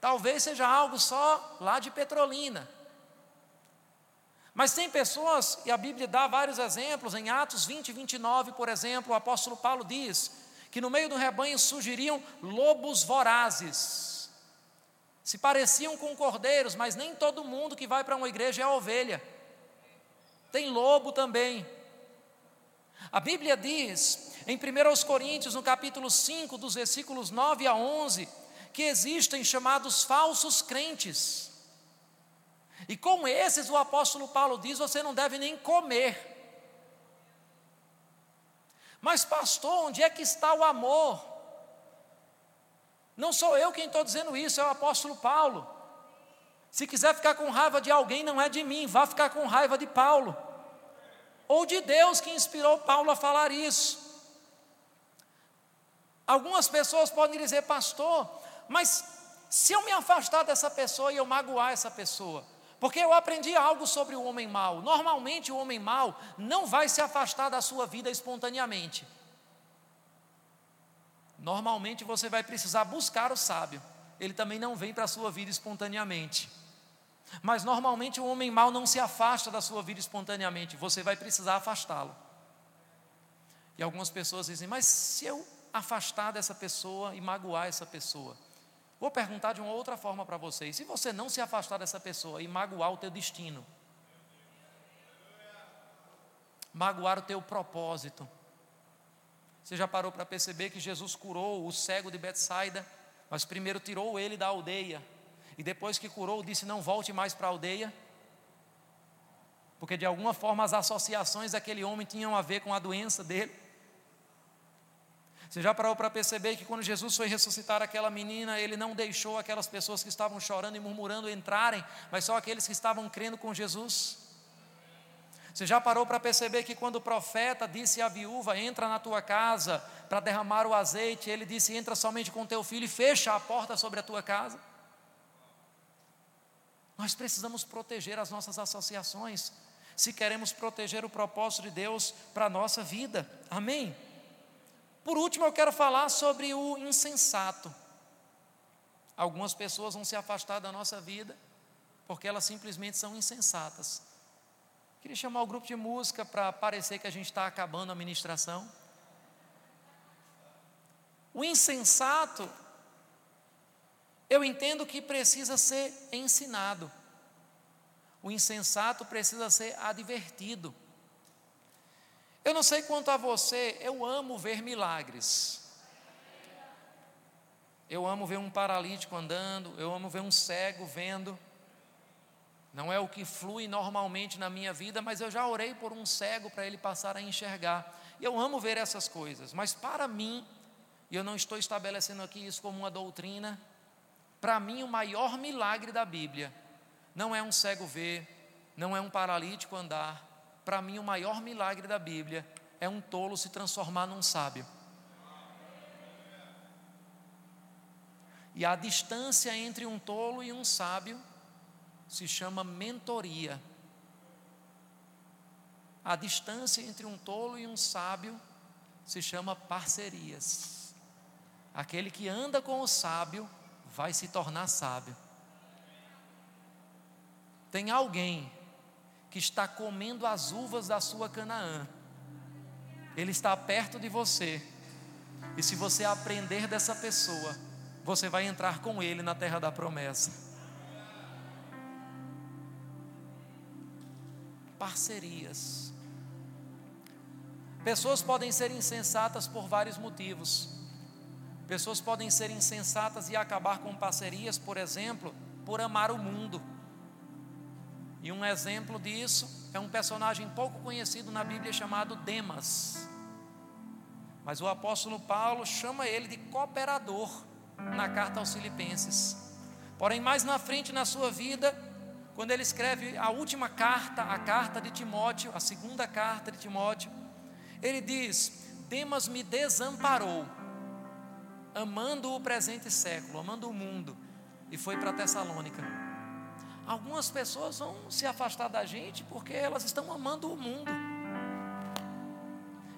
Talvez seja algo só lá de Petrolina. Mas tem pessoas, e a Bíblia dá vários exemplos, em Atos 20 e 29, por exemplo, o apóstolo Paulo diz que no meio do rebanho surgiriam lobos vorazes. Se pareciam com cordeiros, mas nem todo mundo que vai para uma igreja é ovelha. Tem lobo também. A Bíblia diz, em 1 Coríntios, no capítulo 5, dos versículos 9 a 11, que existem chamados falsos crentes. E com esses, o apóstolo Paulo diz: você não deve nem comer. Mas, pastor, onde é que está o amor? Não sou eu quem estou dizendo isso, é o apóstolo Paulo. Se quiser ficar com raiva de alguém, não é de mim, vá ficar com raiva de Paulo. Ou de Deus que inspirou Paulo a falar isso. Algumas pessoas podem dizer, pastor, mas se eu me afastar dessa pessoa e eu magoar essa pessoa, porque eu aprendi algo sobre o homem mau. Normalmente o homem mau não vai se afastar da sua vida espontaneamente. Normalmente você vai precisar buscar o sábio. Ele também não vem para a sua vida espontaneamente. Mas normalmente o homem mau não se afasta da sua vida espontaneamente, você vai precisar afastá-lo. E algumas pessoas dizem: Mas se eu afastar dessa pessoa e magoar essa pessoa? Vou perguntar de uma outra forma para vocês: se você não se afastar dessa pessoa e magoar o teu destino, magoar o teu propósito, você já parou para perceber que Jesus curou o cego de Betsaida, mas primeiro tirou ele da aldeia, e depois que curou, disse: Não volte mais para a aldeia? Porque de alguma forma as associações daquele homem tinham a ver com a doença dele. Você já parou para perceber que quando Jesus foi ressuscitar aquela menina, ele não deixou aquelas pessoas que estavam chorando e murmurando entrarem, mas só aqueles que estavam crendo com Jesus? Você já parou para perceber que quando o profeta disse à viúva: Entra na tua casa para derramar o azeite, ele disse: Entra somente com teu filho e fecha a porta sobre a tua casa? Nós precisamos proteger as nossas associações, se queremos proteger o propósito de Deus para a nossa vida. Amém? Por último, eu quero falar sobre o insensato. Algumas pessoas vão se afastar da nossa vida porque elas simplesmente são insensatas. Queria chamar o grupo de música para parecer que a gente está acabando a ministração. O insensato, eu entendo que precisa ser ensinado. O insensato precisa ser advertido. Eu não sei quanto a você, eu amo ver milagres. Eu amo ver um paralítico andando, eu amo ver um cego vendo. Não é o que flui normalmente na minha vida, mas eu já orei por um cego para ele passar a enxergar. Eu amo ver essas coisas, mas para mim, e eu não estou estabelecendo aqui isso como uma doutrina, para mim o maior milagre da Bíblia não é um cego ver, não é um paralítico andar. Para mim o maior milagre da Bíblia é um tolo se transformar num sábio. E a distância entre um tolo e um sábio se chama mentoria. A distância entre um tolo e um sábio se chama parcerias. Aquele que anda com o sábio vai se tornar sábio. Tem alguém que está comendo as uvas da sua Canaã. Ele está perto de você. E se você aprender dessa pessoa, você vai entrar com ele na terra da promessa. parcerias. Pessoas podem ser insensatas por vários motivos. Pessoas podem ser insensatas e acabar com parcerias, por exemplo, por amar o mundo. E um exemplo disso é um personagem pouco conhecido na Bíblia chamado Demas. Mas o apóstolo Paulo chama ele de cooperador na carta aos Filipenses. Porém, mais na frente na sua vida, quando ele escreve a última carta, a carta de Timóteo, a segunda carta de Timóteo, ele diz: Demas me desamparou, amando o presente século, amando o mundo, e foi para Tessalônica. Algumas pessoas vão se afastar da gente porque elas estão amando o mundo.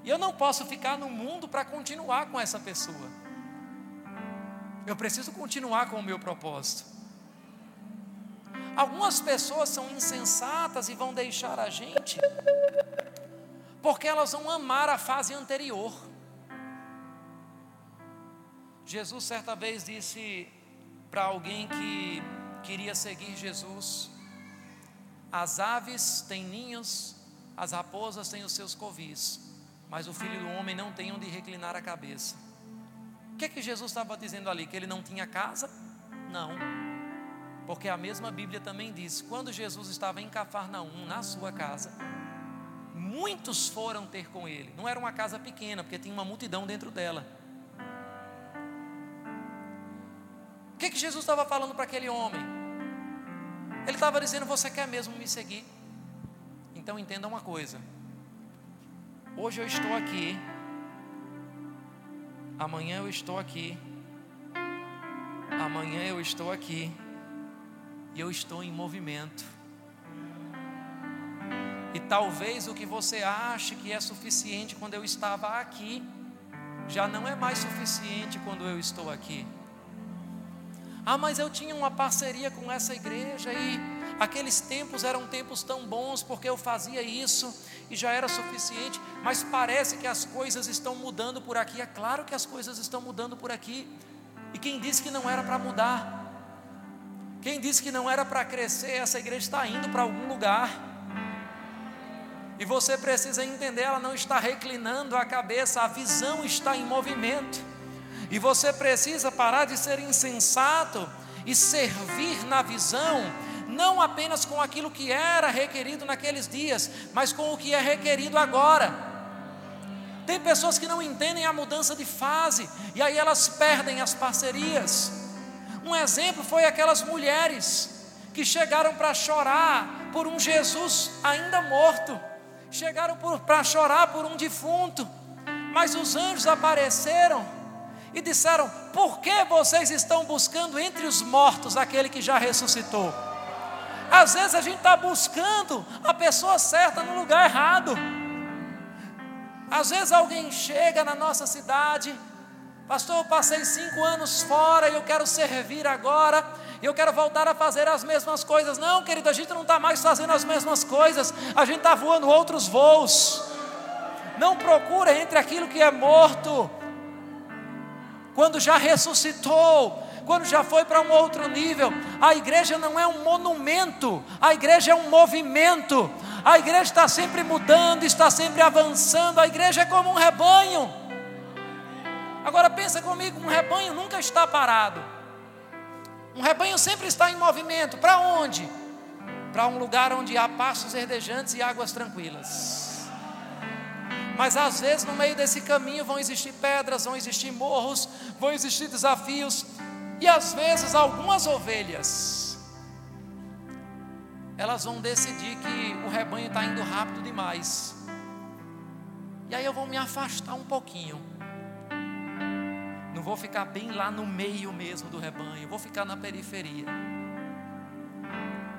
E eu não posso ficar no mundo para continuar com essa pessoa. Eu preciso continuar com o meu propósito. Algumas pessoas são insensatas e vão deixar a gente porque elas vão amar a fase anterior. Jesus certa vez disse para alguém que queria seguir Jesus. As aves têm ninhos, as raposas têm os seus covis, mas o filho do homem não tem onde reclinar a cabeça. O que é que Jesus estava dizendo ali? Que ele não tinha casa? Não. Porque a mesma Bíblia também diz: quando Jesus estava em Cafarnaum, na sua casa, muitos foram ter com ele. Não era uma casa pequena, porque tinha uma multidão dentro dela. O que, que Jesus estava falando para aquele homem? Ele estava dizendo: Você quer mesmo me seguir? Então entenda uma coisa. Hoje eu estou aqui, amanhã eu estou aqui, amanhã eu estou aqui, e eu estou em movimento. E talvez o que você ache que é suficiente quando eu estava aqui, já não é mais suficiente quando eu estou aqui. Ah, mas eu tinha uma parceria com essa igreja e aqueles tempos eram tempos tão bons porque eu fazia isso e já era suficiente, mas parece que as coisas estão mudando por aqui. É claro que as coisas estão mudando por aqui. E quem disse que não era para mudar? Quem disse que não era para crescer? Essa igreja está indo para algum lugar. E você precisa entender, ela não está reclinando a cabeça, a visão está em movimento. E você precisa parar de ser insensato e servir na visão, não apenas com aquilo que era requerido naqueles dias, mas com o que é requerido agora. Tem pessoas que não entendem a mudança de fase, e aí elas perdem as parcerias. Um exemplo foi aquelas mulheres que chegaram para chorar por um Jesus ainda morto, chegaram para chorar por um defunto, mas os anjos apareceram e disseram: Por que vocês estão buscando entre os mortos aquele que já ressuscitou? Às vezes a gente está buscando a pessoa certa no lugar errado. Às vezes alguém chega na nossa cidade, pastor, eu passei cinco anos fora e eu quero servir agora, eu quero voltar a fazer as mesmas coisas. Não, querido, a gente não está mais fazendo as mesmas coisas, a gente está voando outros voos. Não procura entre aquilo que é morto quando já ressuscitou, quando já foi para um outro nível. A igreja não é um monumento, a igreja é um movimento. A igreja está sempre mudando, está sempre avançando. A igreja é como um rebanho. Agora pensa comigo, um rebanho nunca está parado. Um rebanho sempre está em movimento. Para onde? Para um lugar onde há pastos verdejantes e águas tranquilas. Mas às vezes no meio desse caminho vão existir pedras, vão existir morros, vão existir desafios, e às vezes algumas ovelhas, elas vão decidir que o rebanho está indo rápido demais, e aí eu vou me afastar um pouquinho, não vou ficar bem lá no meio mesmo do rebanho, vou ficar na periferia.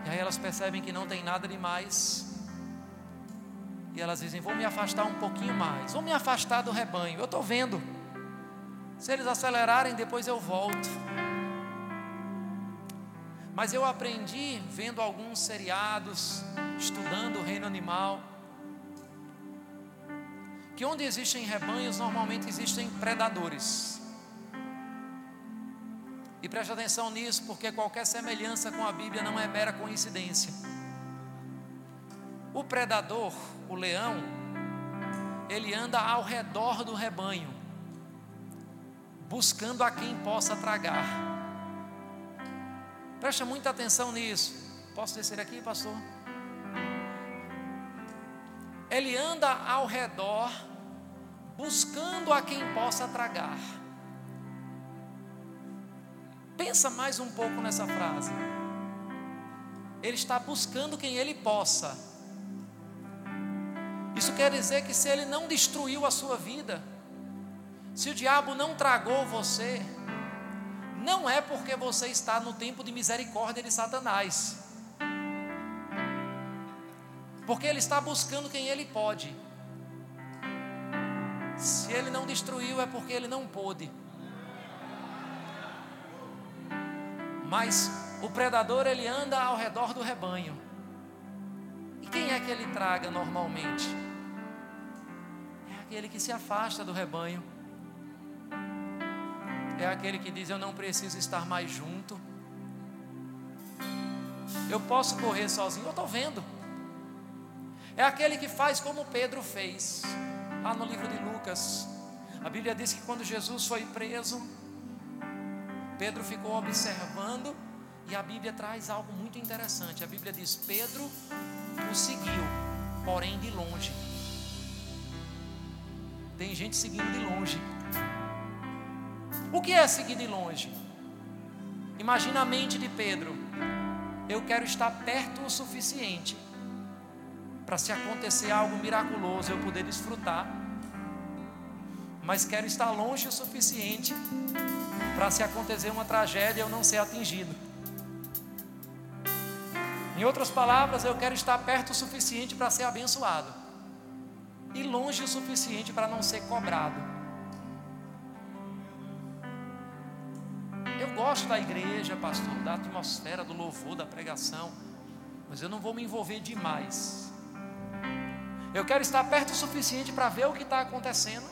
E aí elas percebem que não tem nada demais e elas dizem: Vou me afastar um pouquinho mais, vou me afastar do rebanho. Eu estou vendo. Se eles acelerarem, depois eu volto. Mas eu aprendi vendo alguns seriados, estudando o reino animal, que onde existem rebanhos, normalmente existem predadores. E preste atenção nisso, porque qualquer semelhança com a Bíblia não é mera coincidência. O predador, o leão, ele anda ao redor do rebanho, buscando a quem possa tragar. Preste muita atenção nisso. Posso descer aqui, pastor? Ele anda ao redor, buscando a quem possa tragar. Pensa mais um pouco nessa frase. Ele está buscando quem ele possa isso quer dizer que se ele não destruiu a sua vida, se o diabo não tragou você, não é porque você está no tempo de misericórdia de Satanás, porque ele está buscando quem ele pode. Se ele não destruiu, é porque ele não pôde. Mas o predador ele anda ao redor do rebanho. E quem é que ele traga normalmente? É aquele que se afasta do rebanho. é aquele que diz: Eu não preciso estar mais junto. Eu posso correr sozinho, eu estou vendo. É aquele que faz como Pedro fez, lá no livro de Lucas. A Bíblia diz que quando Jesus foi preso, Pedro ficou observando, e a Bíblia traz algo muito interessante. A Bíblia diz: Pedro o seguiu, porém de longe. Tem gente seguindo de longe. O que é seguir de longe? Imagina a mente de Pedro. Eu quero estar perto o suficiente para se acontecer algo miraculoso eu poder desfrutar. Mas quero estar longe o suficiente para se acontecer uma tragédia eu não ser atingido. Em outras palavras, eu quero estar perto o suficiente para ser abençoado e longe o suficiente para não ser cobrado. Eu gosto da igreja, pastor, da atmosfera, do louvor, da pregação, mas eu não vou me envolver demais. Eu quero estar perto o suficiente para ver o que está acontecendo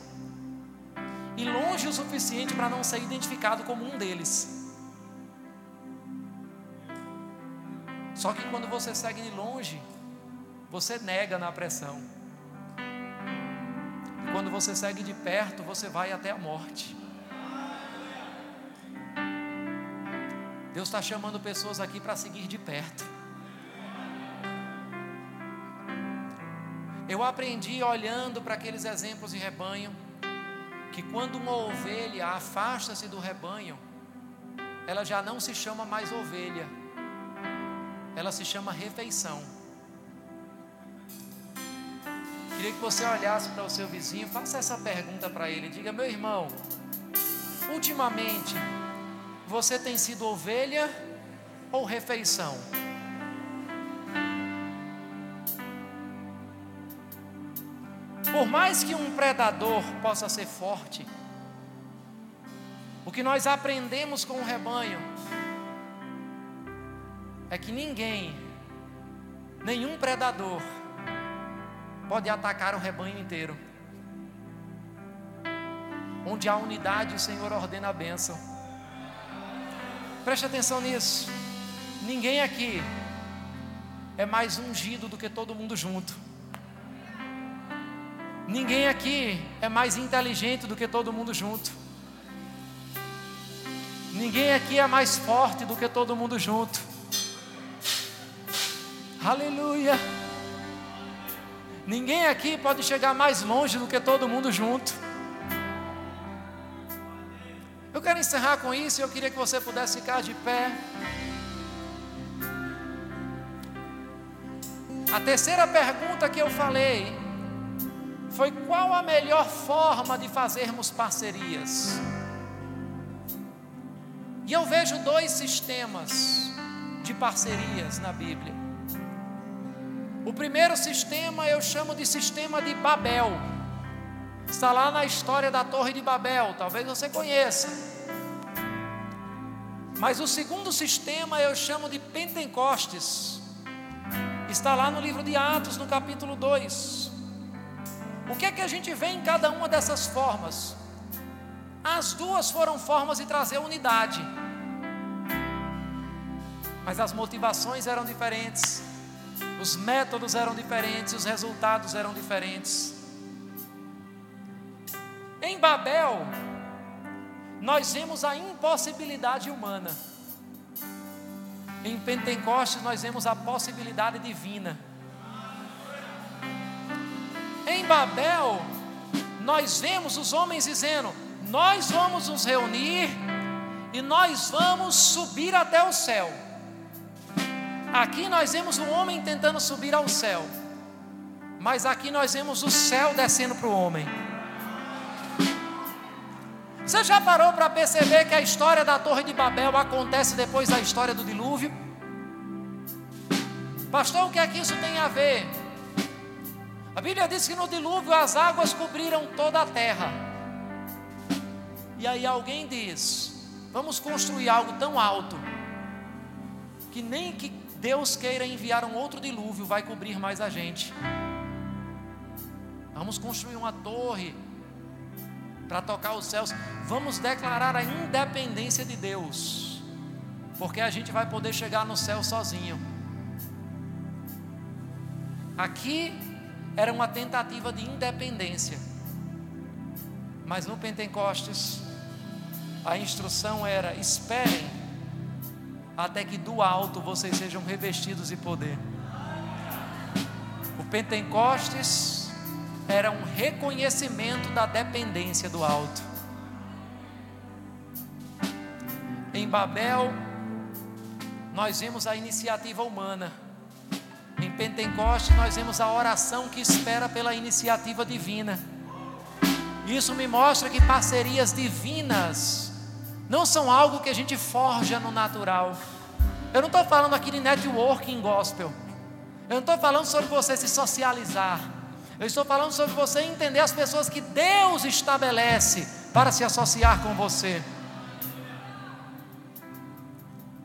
e longe o suficiente para não ser identificado como um deles. Só que quando você segue de longe, você nega na pressão. E quando você segue de perto, você vai até a morte. Deus está chamando pessoas aqui para seguir de perto. Eu aprendi olhando para aqueles exemplos de rebanho, que quando uma ovelha afasta-se do rebanho, ela já não se chama mais ovelha, ela se chama refeição. Queria que você olhasse para o seu vizinho, faça essa pergunta para ele, diga: meu irmão, ultimamente você tem sido ovelha ou refeição? Por mais que um predador possa ser forte, o que nós aprendemos com o rebanho é que ninguém, nenhum predador, pode atacar o rebanho inteiro. Onde há unidade, o Senhor ordena a bênção. Preste atenção nisso. Ninguém aqui é mais ungido do que todo mundo junto. Ninguém aqui é mais inteligente do que todo mundo junto. Ninguém aqui é mais forte do que todo mundo junto. Aleluia. Ninguém aqui pode chegar mais longe do que todo mundo junto. Eu quero encerrar com isso e eu queria que você pudesse ficar de pé. A terceira pergunta que eu falei foi qual a melhor forma de fazermos parcerias. E eu vejo dois sistemas de parcerias na Bíblia. O primeiro sistema eu chamo de sistema de Babel. Está lá na história da Torre de Babel, talvez você conheça. Mas o segundo sistema eu chamo de Pentecostes. Está lá no livro de Atos, no capítulo 2. O que é que a gente vê em cada uma dessas formas? As duas foram formas de trazer unidade. Mas as motivações eram diferentes, os métodos eram diferentes, os resultados eram diferentes. Em Babel, nós vemos a impossibilidade humana. Em Pentecostes, nós vemos a possibilidade divina. Em Babel, nós vemos os homens dizendo: Nós vamos nos reunir e nós vamos subir até o céu. Aqui nós vemos o homem tentando subir ao céu, mas aqui nós vemos o céu descendo para o homem. Você já parou para perceber que a história da Torre de Babel acontece depois da história do dilúvio? Pastor, o que é que isso tem a ver? A Bíblia diz que no dilúvio as águas cobriram toda a terra. E aí alguém diz: vamos construir algo tão alto que nem que Deus queira enviar um outro dilúvio vai cobrir mais a gente. Vamos construir uma torre para tocar os céus. Vamos declarar a independência de Deus, porque a gente vai poder chegar no céu sozinho. Aqui era uma tentativa de independência, mas no Pentecostes a instrução era: esperem até que do alto vocês sejam revestidos de poder. O Pentecostes era um reconhecimento da dependência do alto. Em Babel, nós vimos a iniciativa humana. Em Pentecostes, nós vemos a oração que espera pela iniciativa divina. Isso me mostra que parcerias divinas não são algo que a gente forja no natural. Eu não estou falando aqui de networking gospel. Eu não estou falando sobre você se socializar. Eu estou falando sobre você entender as pessoas que Deus estabelece para se associar com você.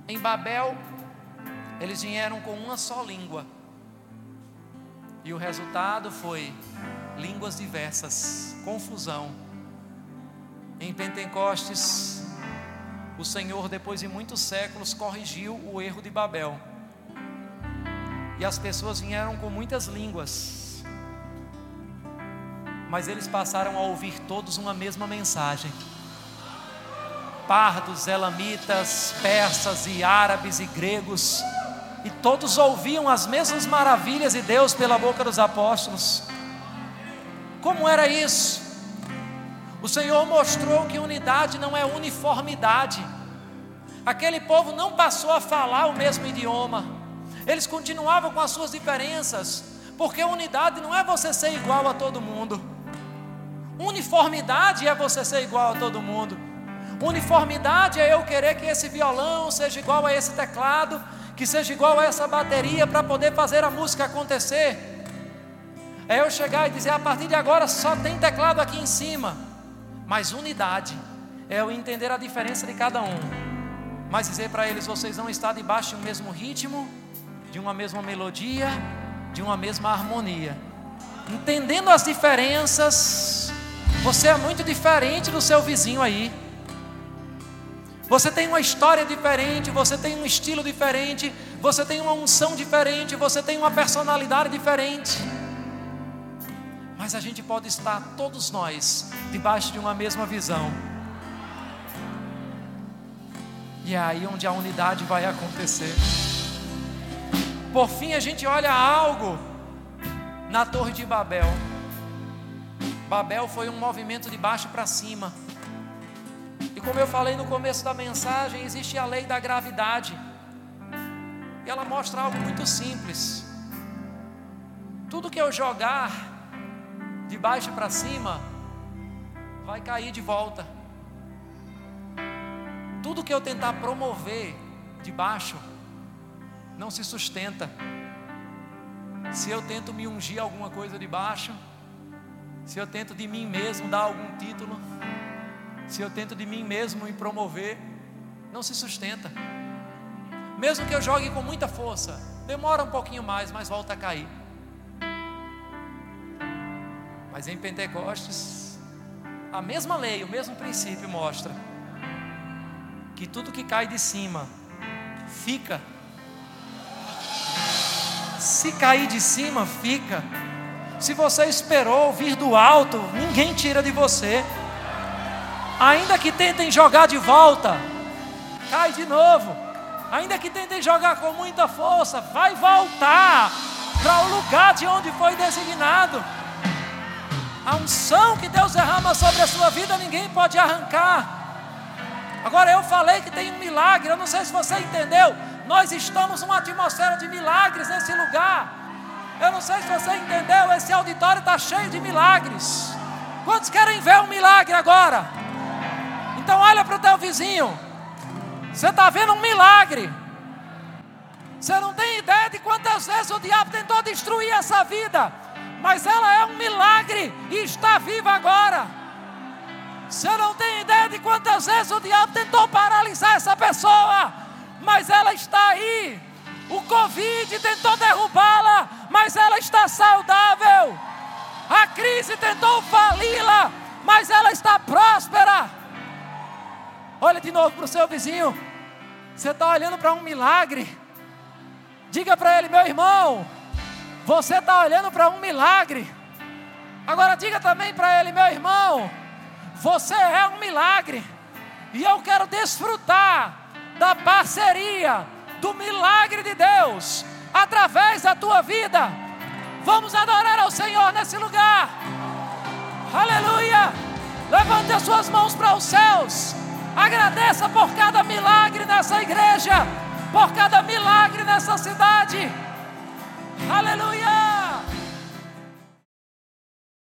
Em Babel, eles vieram com uma só língua. E o resultado foi línguas diversas, confusão. Em Pentecostes, o Senhor, depois de muitos séculos, corrigiu o erro de Babel. E as pessoas vieram com muitas línguas, mas eles passaram a ouvir todos uma mesma mensagem. Pardos, elamitas, persas e árabes e gregos, e todos ouviam as mesmas maravilhas de Deus pela boca dos apóstolos. Como era isso? O Senhor mostrou que unidade não é uniformidade. Aquele povo não passou a falar o mesmo idioma, eles continuavam com as suas diferenças, porque unidade não é você ser igual a todo mundo, uniformidade é você ser igual a todo mundo. Uniformidade é eu querer que esse violão seja igual a esse teclado, que seja igual a essa bateria para poder fazer a música acontecer. É eu chegar e dizer: a partir de agora só tem teclado aqui em cima. Mas unidade é eu entender a diferença de cada um, mas dizer para eles: vocês não estão debaixo de um mesmo ritmo, de uma mesma melodia, de uma mesma harmonia. Entendendo as diferenças, você é muito diferente do seu vizinho aí. Você tem uma história diferente, você tem um estilo diferente, você tem uma unção diferente, você tem uma personalidade diferente mas a gente pode estar todos nós debaixo de uma mesma visão. E é aí onde a unidade vai acontecer. Por fim, a gente olha algo na Torre de Babel. Babel foi um movimento de baixo para cima. E como eu falei no começo da mensagem, existe a lei da gravidade. E ela mostra algo muito simples. Tudo que eu jogar de baixo para cima, vai cair de volta. Tudo que eu tentar promover de baixo, não se sustenta. Se eu tento me ungir alguma coisa de baixo, se eu tento de mim mesmo dar algum título, se eu tento de mim mesmo me promover, não se sustenta. Mesmo que eu jogue com muita força, demora um pouquinho mais, mas volta a cair. Mas em Pentecostes, a mesma lei, o mesmo princípio mostra que tudo que cai de cima fica. Se cair de cima, fica. Se você esperou vir do alto, ninguém tira de você. Ainda que tentem jogar de volta, cai de novo. Ainda que tentem jogar com muita força, vai voltar para o lugar de onde foi designado. A unção que Deus derrama sobre a sua vida, ninguém pode arrancar. Agora eu falei que tem um milagre, eu não sei se você entendeu. Nós estamos numa atmosfera de milagres nesse lugar. Eu não sei se você entendeu, esse auditório está cheio de milagres. Quantos querem ver um milagre agora? Então olha para o teu vizinho. Você está vendo um milagre. Você não tem ideia de quantas vezes o diabo tentou destruir essa vida mas ela é um milagre e está viva agora. Você não tem ideia de quantas vezes o diabo tentou paralisar essa pessoa, mas ela está aí. O Covid tentou derrubá-la, mas ela está saudável. A crise tentou fali-la, mas ela está próspera. Olha de novo para o seu vizinho. Você está olhando para um milagre. Diga para ele, meu irmão, você está olhando para um milagre. Agora diga também para ele, meu irmão, você é um milagre. E eu quero desfrutar da parceria, do milagre de Deus, através da tua vida. Vamos adorar ao Senhor nesse lugar. Aleluia! Levante as suas mãos para os céus. Agradeça por cada milagre nessa igreja, por cada milagre nessa cidade. Hallelujah.